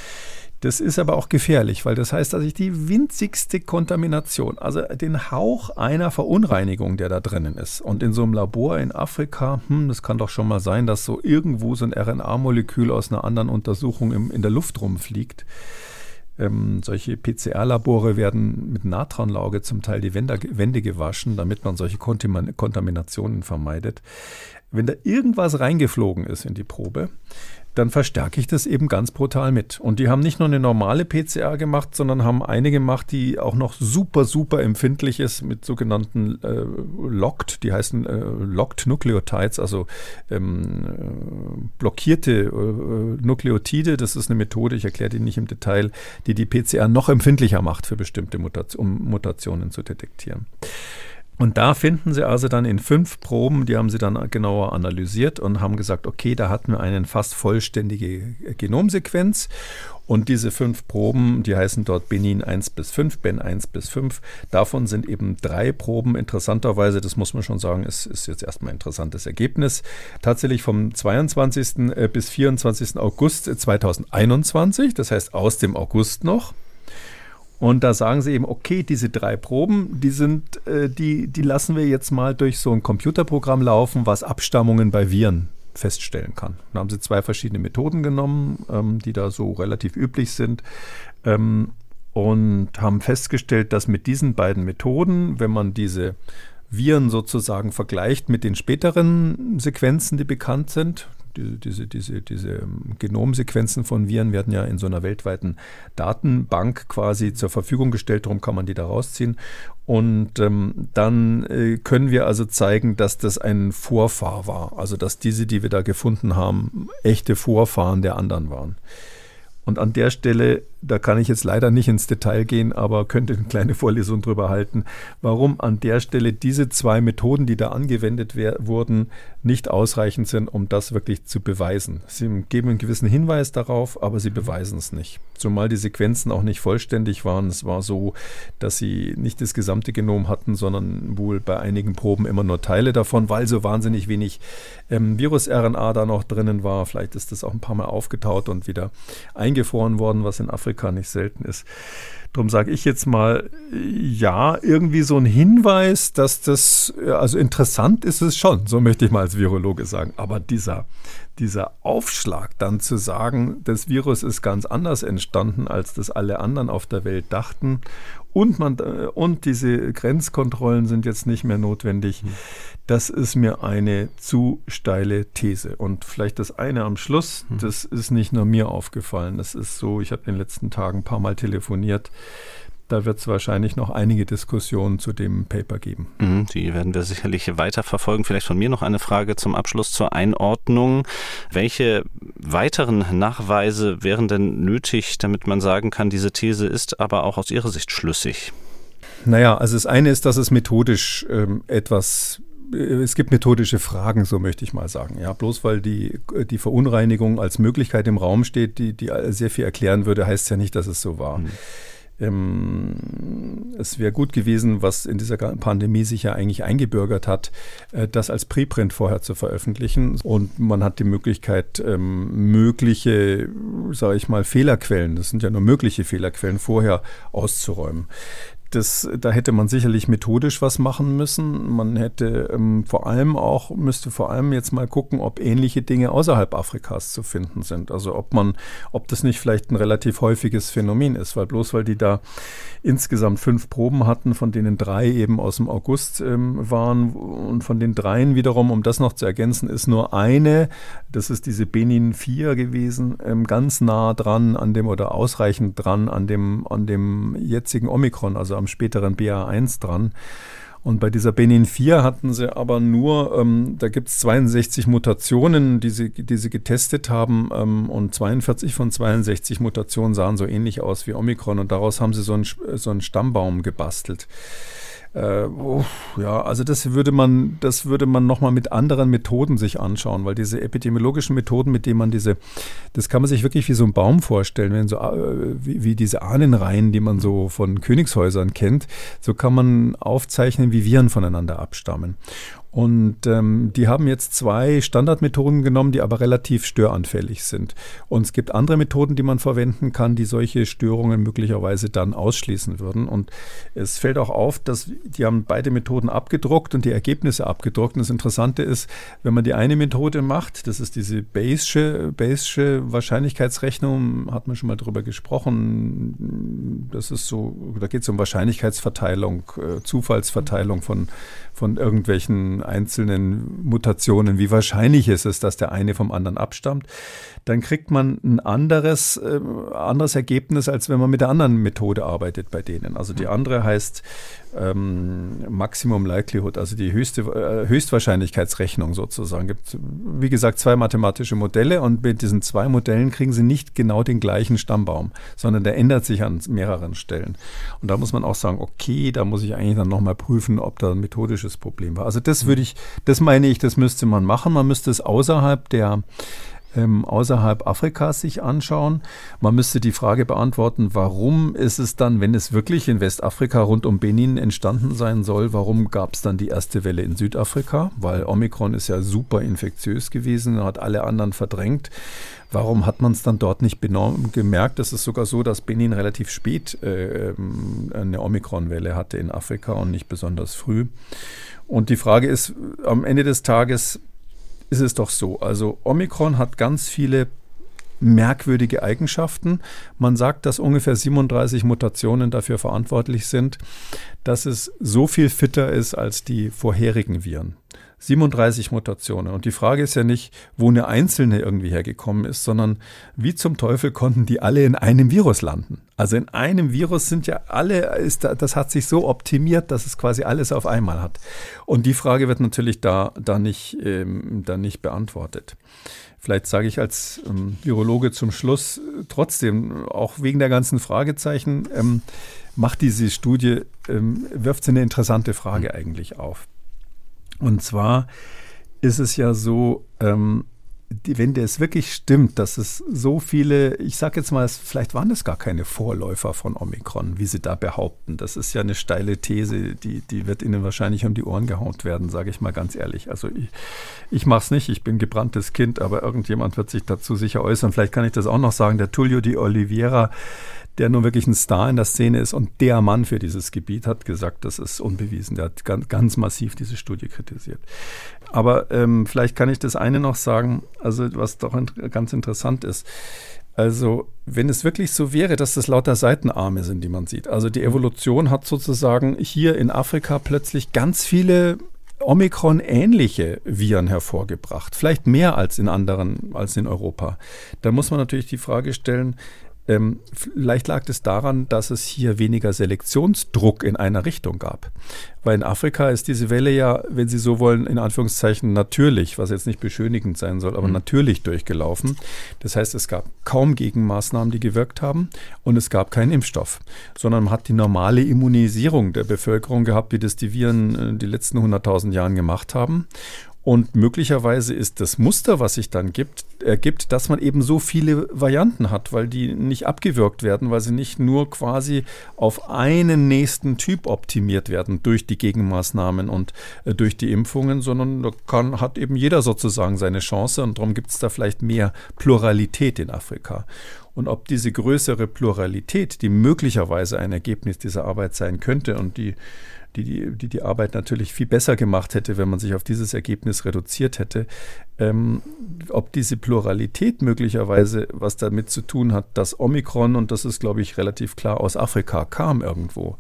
Das ist aber auch gefährlich, weil das heißt, dass ich die winzigste Kontamination, also den Hauch einer Verunreinigung, der da drinnen ist. Und in so einem Labor in Afrika, hm, das kann doch schon mal sein, dass so irgendwo so ein RNA-Molekül aus einer anderen Untersuchung im, in der Luft rumfliegt. Ähm, solche PCR-Labore werden mit Natronlauge zum Teil die Wände, Wände gewaschen, damit man solche Kontaminationen vermeidet. Wenn da irgendwas reingeflogen ist in die Probe, dann verstärke ich das eben ganz brutal mit. Und die haben nicht nur eine normale PCR gemacht, sondern haben eine gemacht, die auch noch super, super empfindlich ist mit sogenannten äh, Locked, die heißen äh, Locked Nucleotides, also ähm, äh, blockierte äh, Nukleotide. Das ist eine Methode, ich erkläre die nicht im Detail, die die PCR noch empfindlicher macht für bestimmte Mutation, um Mutationen zu detektieren. Und da finden sie also dann in fünf Proben, die haben sie dann genauer analysiert und haben gesagt, okay, da hatten wir eine fast vollständige Genomsequenz. Und diese fünf Proben, die heißen dort Benin 1 bis 5, Ben 1 bis 5. Davon sind eben drei Proben interessanterweise, das muss man schon sagen, ist, ist jetzt erstmal ein interessantes Ergebnis. Tatsächlich vom 22. Äh, bis 24. August 2021, das heißt aus dem August noch. Und da sagen sie eben, okay, diese drei Proben, die sind, äh, die, die lassen wir jetzt mal durch so ein Computerprogramm laufen, was Abstammungen bei Viren feststellen kann. Da haben sie zwei verschiedene Methoden genommen, ähm, die da so relativ üblich sind. Ähm, und haben festgestellt, dass mit diesen beiden Methoden, wenn man diese Viren sozusagen vergleicht mit den späteren Sequenzen, die bekannt sind, Diese, diese, diese, diese ähm, Genomsequenzen von Viren werden ja in so einer weltweiten Datenbank quasi zur Verfügung gestellt, darum kann man die da rausziehen. Und ähm, dann äh, können wir also zeigen, dass das ein Vorfahr war. Also dass diese, die wir da gefunden haben, echte Vorfahren der anderen waren. Und an der Stelle, da kann ich jetzt leider nicht ins Detail gehen, aber könnte eine kleine Vorlesung drüber halten, warum an der Stelle diese zwei Methoden, die da angewendet wurden, nicht ausreichend sind, um das wirklich zu beweisen. Sie geben einen gewissen Hinweis darauf, aber sie beweisen es nicht. Zumal die Sequenzen auch nicht vollständig waren. Es war so, dass sie nicht das gesamte Genom hatten, sondern wohl bei einigen Proben immer nur Teile davon, weil so wahnsinnig wenig ähm, Virus-RNA da noch drinnen war. Vielleicht ist das auch ein paar Mal aufgetaut und wieder eingefroren worden, was in Afrika nicht selten ist. Darum sage ich jetzt mal, ja, irgendwie so ein Hinweis, dass das, also interessant ist es schon, so möchte ich mal als Virologe sagen. Aber dieser, dieser Aufschlag dann zu sagen, das Virus ist ganz anders entstanden, als das alle anderen auf der Welt dachten und, man, äh, und diese Grenzkontrollen sind jetzt nicht mehr notwendig. Hm. Das ist mir eine zu steile These. Und vielleicht das eine am Schluss, hm. das ist nicht nur mir aufgefallen. Das ist so, ich habe in den letzten Tagen ein paar Mal telefoniert da wird es wahrscheinlich noch einige Diskussionen zu dem Paper geben. Mhm, die werden wir sicherlich weiter verfolgen. Vielleicht von mir noch eine Frage zum Abschluss zur Einordnung. Welche weiteren Nachweise wären denn nötig, damit man sagen kann, diese These ist aber auch aus Ihrer Sicht schlüssig? Naja, also das eine ist, dass es methodisch ähm, etwas äh, es gibt methodische Fragen, so möchte ich mal sagen. Ja, bloß weil die, die Verunreinigung als Möglichkeit im Raum steht, die, die sehr viel erklären würde, heißt ja nicht, dass es so war. Mhm. Ähm, es wäre gut gewesen, was in dieser Pandemie sich ja eigentlich eingebürgert hat, äh, das als Preprint vorher zu veröffentlichen. Und man hat die Möglichkeit, ähm, mögliche, sage ich mal, Fehlerquellen, das sind ja nur mögliche Fehlerquellen, vorher auszuräumen. Das, da hätte man sicherlich methodisch was machen müssen. Man hätte ähm, vor allem auch, müsste vor allem jetzt mal gucken, ob ähnliche Dinge außerhalb Afrikas zu finden sind. Also ob man, ob das nicht vielleicht ein relativ häufiges Phänomen ist, weil bloß weil die da insgesamt fünf Proben hatten, von denen drei eben aus dem August ähm, waren und von den dreien wiederum, um das noch zu ergänzen, ist nur eine, das ist diese Benin 4 gewesen, ähm, ganz nah dran an dem oder ausreichend dran an dem, an dem jetzigen Omikron, also am späteren BA1 dran. Und bei dieser Benin 4 hatten sie aber nur, ähm, da gibt es 62 Mutationen, die sie, die sie getestet haben ähm, und 42 von 62 Mutationen sahen so ähnlich aus wie Omikron und daraus haben sie so einen, so einen Stammbaum gebastelt. Äh, oh, ja, also das würde man, das würde man nochmal mit anderen Methoden sich anschauen, weil diese epidemiologischen Methoden, mit denen man diese, das kann man sich wirklich wie so ein Baum vorstellen, wenn so äh, wie, wie diese Ahnenreihen, die man so von Königshäusern kennt, so kann man aufzeichnen, wie Viren voneinander abstammen. Und ähm, die haben jetzt zwei Standardmethoden genommen, die aber relativ störanfällig sind. Und es gibt andere Methoden, die man verwenden kann, die solche Störungen möglicherweise dann ausschließen würden. Und es fällt auch auf, dass die haben beide Methoden abgedruckt und die Ergebnisse abgedruckt. Und das Interessante ist, wenn man die eine Methode macht, das ist diese Bayesche, Bayesche Wahrscheinlichkeitsrechnung, hat man schon mal drüber gesprochen. Das ist so, da geht es um Wahrscheinlichkeitsverteilung, äh, Zufallsverteilung von, von irgendwelchen einzelnen Mutationen, wie wahrscheinlich ist es, dass der eine vom anderen abstammt, dann kriegt man ein anderes, äh, anderes Ergebnis, als wenn man mit der anderen Methode arbeitet bei denen. Also die andere heißt ähm, Maximum Likelihood, also die höchste äh, Höchstwahrscheinlichkeitsrechnung sozusagen. Gibt, wie gesagt, zwei mathematische Modelle und mit diesen zwei Modellen kriegen sie nicht genau den gleichen Stammbaum, sondern der ändert sich an mehreren Stellen. Und da muss man auch sagen, okay, da muss ich eigentlich dann nochmal prüfen, ob da ein methodisches Problem war. Also das würde ich, das meine ich, das müsste man machen. Man müsste es außerhalb der ähm, außerhalb Afrikas sich anschauen. Man müsste die Frage beantworten, warum ist es dann, wenn es wirklich in Westafrika rund um Benin entstanden sein soll, warum gab es dann die erste Welle in Südafrika? Weil Omikron ist ja super infektiös gewesen, hat alle anderen verdrängt. Warum hat man es dann dort nicht gemerkt? Es ist sogar so, dass Benin relativ spät äh, ähm, eine Omikron-Welle hatte in Afrika und nicht besonders früh. Und die Frage ist am Ende des Tages, ist es doch so. Also Omikron hat ganz viele merkwürdige Eigenschaften. Man sagt, dass ungefähr 37 Mutationen dafür verantwortlich sind, dass es so viel fitter ist als die vorherigen Viren. 37 Mutationen. Und die Frage ist ja nicht, wo eine einzelne irgendwie hergekommen ist, sondern wie zum Teufel konnten die alle in einem Virus landen? Also in einem Virus sind ja alle, ist, das hat sich so optimiert, dass es quasi alles auf einmal hat. Und die Frage wird natürlich da, da, nicht, ähm, da nicht beantwortet. Vielleicht sage ich als ähm, Virologe zum Schluss äh, trotzdem, auch wegen der ganzen Fragezeichen, ähm, macht diese Studie, ähm, wirft sie eine interessante Frage hm. eigentlich auf. Und zwar ist es ja so, ähm, die, wenn es wirklich stimmt, dass es so viele, ich sage jetzt mal, vielleicht waren es gar keine Vorläufer von Omikron, wie sie da behaupten. Das ist ja eine steile These, die, die wird Ihnen wahrscheinlich um die Ohren gehaut werden, sage ich mal ganz ehrlich. Also ich, ich mache es nicht, ich bin gebranntes Kind, aber irgendjemand wird sich dazu sicher äußern. Vielleicht kann ich das auch noch sagen. Der Tullio di Oliveira, der nun wirklich ein Star in der Szene ist und der Mann für dieses Gebiet, hat gesagt, das ist unbewiesen. Der hat ganz, ganz massiv diese Studie kritisiert. Aber ähm, vielleicht kann ich das eine noch sagen, also was doch ganz interessant ist. Also, wenn es wirklich so wäre, dass das lauter Seitenarme sind, die man sieht. Also die Evolution hat sozusagen hier in Afrika plötzlich ganz viele Omikron-ähnliche Viren hervorgebracht. Vielleicht mehr als in anderen, als in Europa. Da muss man natürlich die Frage stellen, ähm, vielleicht lag es daran, dass es hier weniger Selektionsdruck in einer Richtung gab. Weil in Afrika ist diese Welle ja, wenn Sie so wollen, in Anführungszeichen natürlich, was jetzt nicht beschönigend sein soll, aber mhm. natürlich durchgelaufen. Das heißt, es gab kaum Gegenmaßnahmen, die gewirkt haben und es gab keinen Impfstoff, sondern man hat die normale Immunisierung der Bevölkerung gehabt, wie das die Viren äh, die letzten 100.000 Jahren gemacht haben. Und möglicherweise ist das Muster, was sich dann gibt, ergibt, dass man eben so viele Varianten hat, weil die nicht abgewirkt werden, weil sie nicht nur quasi auf einen nächsten Typ optimiert werden durch die Gegenmaßnahmen und äh, durch die Impfungen, sondern da kann, hat eben jeder sozusagen seine Chance und darum gibt es da vielleicht mehr Pluralität in Afrika. Und ob diese größere Pluralität, die möglicherweise ein Ergebnis dieser Arbeit sein könnte und die die die, die, Arbeit natürlich viel besser gemacht hätte, wenn man sich auf dieses Ergebnis reduziert hätte. Ähm, ob diese Pluralität möglicherweise was damit zu tun hat, dass Omikron, und das ist, glaube ich, relativ klar, aus Afrika kam irgendwo.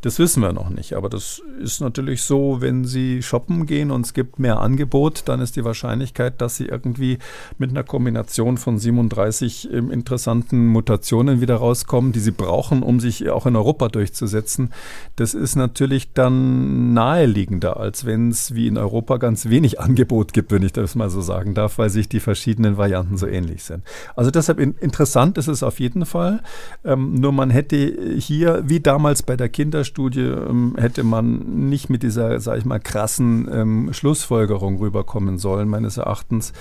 Das wissen wir noch nicht, aber das ist natürlich so, wenn Sie shoppen gehen und es gibt mehr Angebot, dann ist die Wahrscheinlichkeit, dass Sie irgendwie mit einer Kombination von 37 ähm, interessanten Mutationen wieder rauskommen, die Sie brauchen, um sich auch in Europa durchzusetzen, das ist natürlich dann naheliegender, als wenn es wie in Europa ganz wenig Angebot gibt, wenn ich das mal so sagen darf, weil sich die verschiedenen Varianten so ähnlich sind. Also deshalb in, interessant ist es auf jeden Fall. Ähm, nur man hätte hier, wie damals bei der Kinder Studie ähm, hätte man nicht mit dieser, sage ich mal, krassen ähm, Schlussfolgerung rüberkommen sollen, meines Erachtens.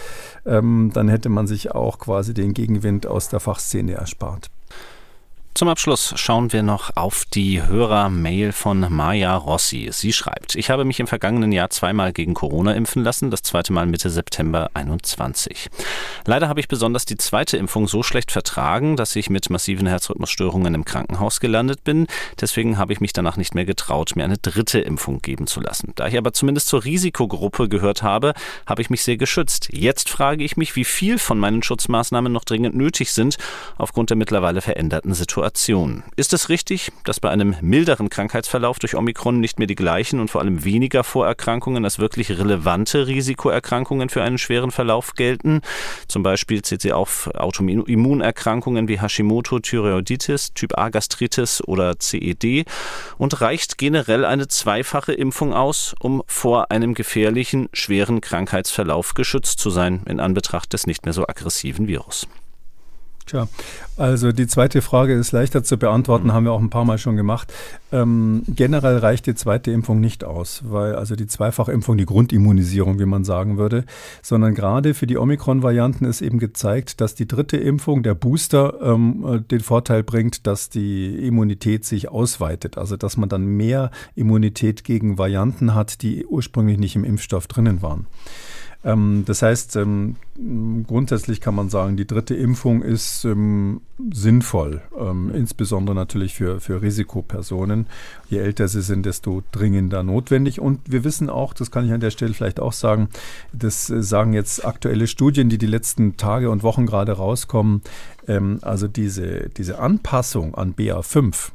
Ähm, dann hätte man sich auch quasi den Gegenwind aus der Fachszene erspart. Zum Abschluss schauen wir noch auf die Hörermail von Maya Rossi. Sie schreibt, ich habe mich im vergangenen Jahr zweimal gegen Corona impfen lassen, das zweite Mal Mitte September 21. Leider habe ich besonders die zweite Impfung so schlecht vertragen, dass ich mit massiven Herzrhythmusstörungen im Krankenhaus gelandet bin. Deswegen habe ich mich danach nicht mehr getraut, mir eine dritte Impfung geben zu lassen. Da ich aber zumindest zur Risikogruppe gehört habe, habe ich mich sehr geschützt. Jetzt frage ich mich, wie viel von meinen Schutzmaßnahmen noch dringend nötig sind aufgrund der mittlerweile veränderten Situation. Situation. Ist es richtig, dass bei einem milderen Krankheitsverlauf durch Omikron nicht mehr die gleichen und vor allem weniger Vorerkrankungen als wirklich relevante Risikoerkrankungen für einen schweren Verlauf gelten? Zum Beispiel zählt sie auf Autoimmunerkrankungen wie Hashimoto, Thyreoiditis, Typ A Gastritis oder CED und reicht generell eine zweifache Impfung aus, um vor einem gefährlichen, schweren Krankheitsverlauf geschützt zu sein in Anbetracht des nicht mehr so aggressiven Virus. Tja, also die zweite Frage ist leichter zu beantworten, mhm. haben wir auch ein paar Mal schon gemacht. Ähm, generell reicht die zweite Impfung nicht aus, weil also die Zweifachimpfung, die Grundimmunisierung, wie man sagen würde, sondern gerade für die Omikron-Varianten ist eben gezeigt, dass die dritte Impfung, der Booster, ähm, äh, den Vorteil bringt, dass die Immunität sich ausweitet, also dass man dann mehr Immunität gegen Varianten hat, die ursprünglich nicht im Impfstoff drinnen waren. Ähm, das heißt, ähm, grundsätzlich kann man sagen, die dritte Impfung ist ähm, sinnvoll, insbesondere natürlich für, für Risikopersonen. Je älter sie sind, desto dringender notwendig. Und wir wissen auch, das kann ich an der Stelle vielleicht auch sagen, das äh, sagen jetzt aktuelle Studien, die die letzten Tage und Wochen gerade rauskommen, also diese, diese Anpassung an BA5,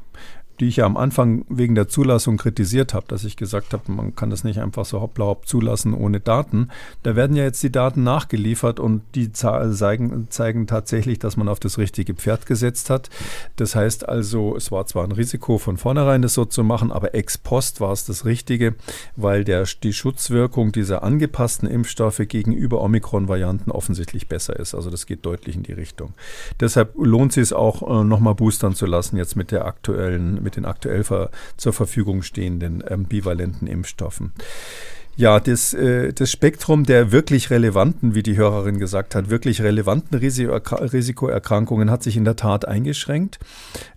die ich ja am Anfang wegen der Zulassung kritisiert habe, dass ich gesagt habe, man kann das nicht einfach so hoppla hopp zulassen ohne Daten. Da werden ja jetzt die Daten nachgeliefert und die zeigen, zeigen tatsächlich, dass man auf das richtige Pferd gesetzt hat. Das heißt also, es war zwar ein Risiko von vornherein, das so zu machen, aber ex post war es das Richtige, weil der, die Schutzwirkung dieser angepassten Impfstoffe gegenüber Omikron-Varianten offensichtlich besser ist. Also das geht deutlich in die Richtung. Deshalb lohnt es sich auch, äh, nochmal boostern zu lassen, jetzt mit der aktuellen mit den aktuell zur Verfügung stehenden ähm, bivalenten Impfstoffen. Ja, das, äh, das Spektrum der wirklich relevanten, wie die Hörerin gesagt hat, wirklich relevanten Risikoerkrankungen hat sich in der Tat eingeschränkt.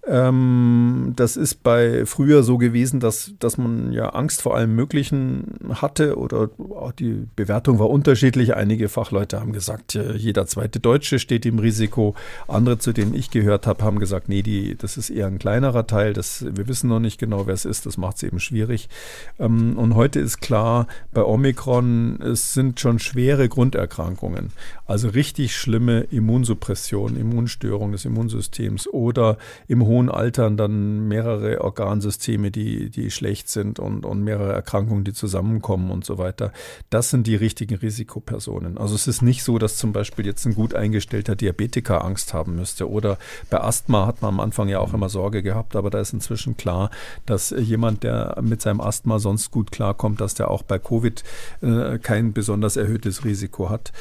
Ähm, das ist bei früher so gewesen, dass, dass man ja Angst vor allem Möglichen hatte oder auch die Bewertung war unterschiedlich. Einige Fachleute haben gesagt, jeder zweite Deutsche steht im Risiko. Andere, zu denen ich gehört habe, haben gesagt, nee, die, das ist eher ein kleinerer Teil. Das, wir wissen noch nicht genau, wer es ist. Das macht es eben schwierig. Ähm, und heute ist klar, bei Omikron, es sind schon schwere Grunderkrankungen. Also richtig schlimme Immunsuppression, Immunstörung des Immunsystems oder im hohen Altern dann mehrere Organsysteme, die, die schlecht sind und, und mehrere Erkrankungen, die zusammenkommen und so weiter. Das sind die richtigen Risikopersonen. Also es ist nicht so, dass zum Beispiel jetzt ein gut eingestellter Diabetiker Angst haben müsste. Oder bei Asthma hat man am Anfang ja auch immer Sorge gehabt, aber da ist inzwischen klar, dass jemand, der mit seinem Asthma sonst gut klarkommt, dass der auch bei Covid äh, kein besonders erhöhtes Risiko hat.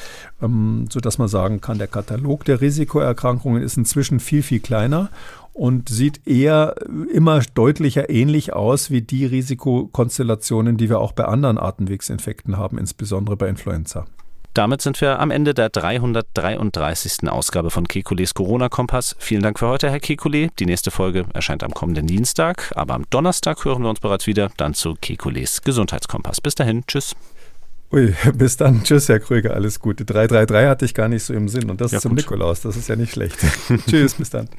Ähm, sodass man sagen kann, der Katalog der Risikoerkrankungen ist inzwischen viel, viel kleiner und sieht eher immer deutlicher ähnlich aus wie die Risikokonstellationen, die wir auch bei anderen Atemwegsinfekten haben, insbesondere bei Influenza. Damit sind wir am Ende der 333. Ausgabe von Kekules Corona-Kompass. Vielen Dank für heute, Herr Kekule. Die nächste Folge erscheint am kommenden Dienstag, aber am Donnerstag hören wir uns bereits wieder, dann zu Kekules Gesundheitskompass. Bis dahin, tschüss. Ui, bis dann. Tschüss, Herr Krüger, alles Gute. 333 hatte ich gar nicht so im Sinn und das ja, zum gut. Nikolaus, das ist ja nicht schlecht. Tschüss, bis dann.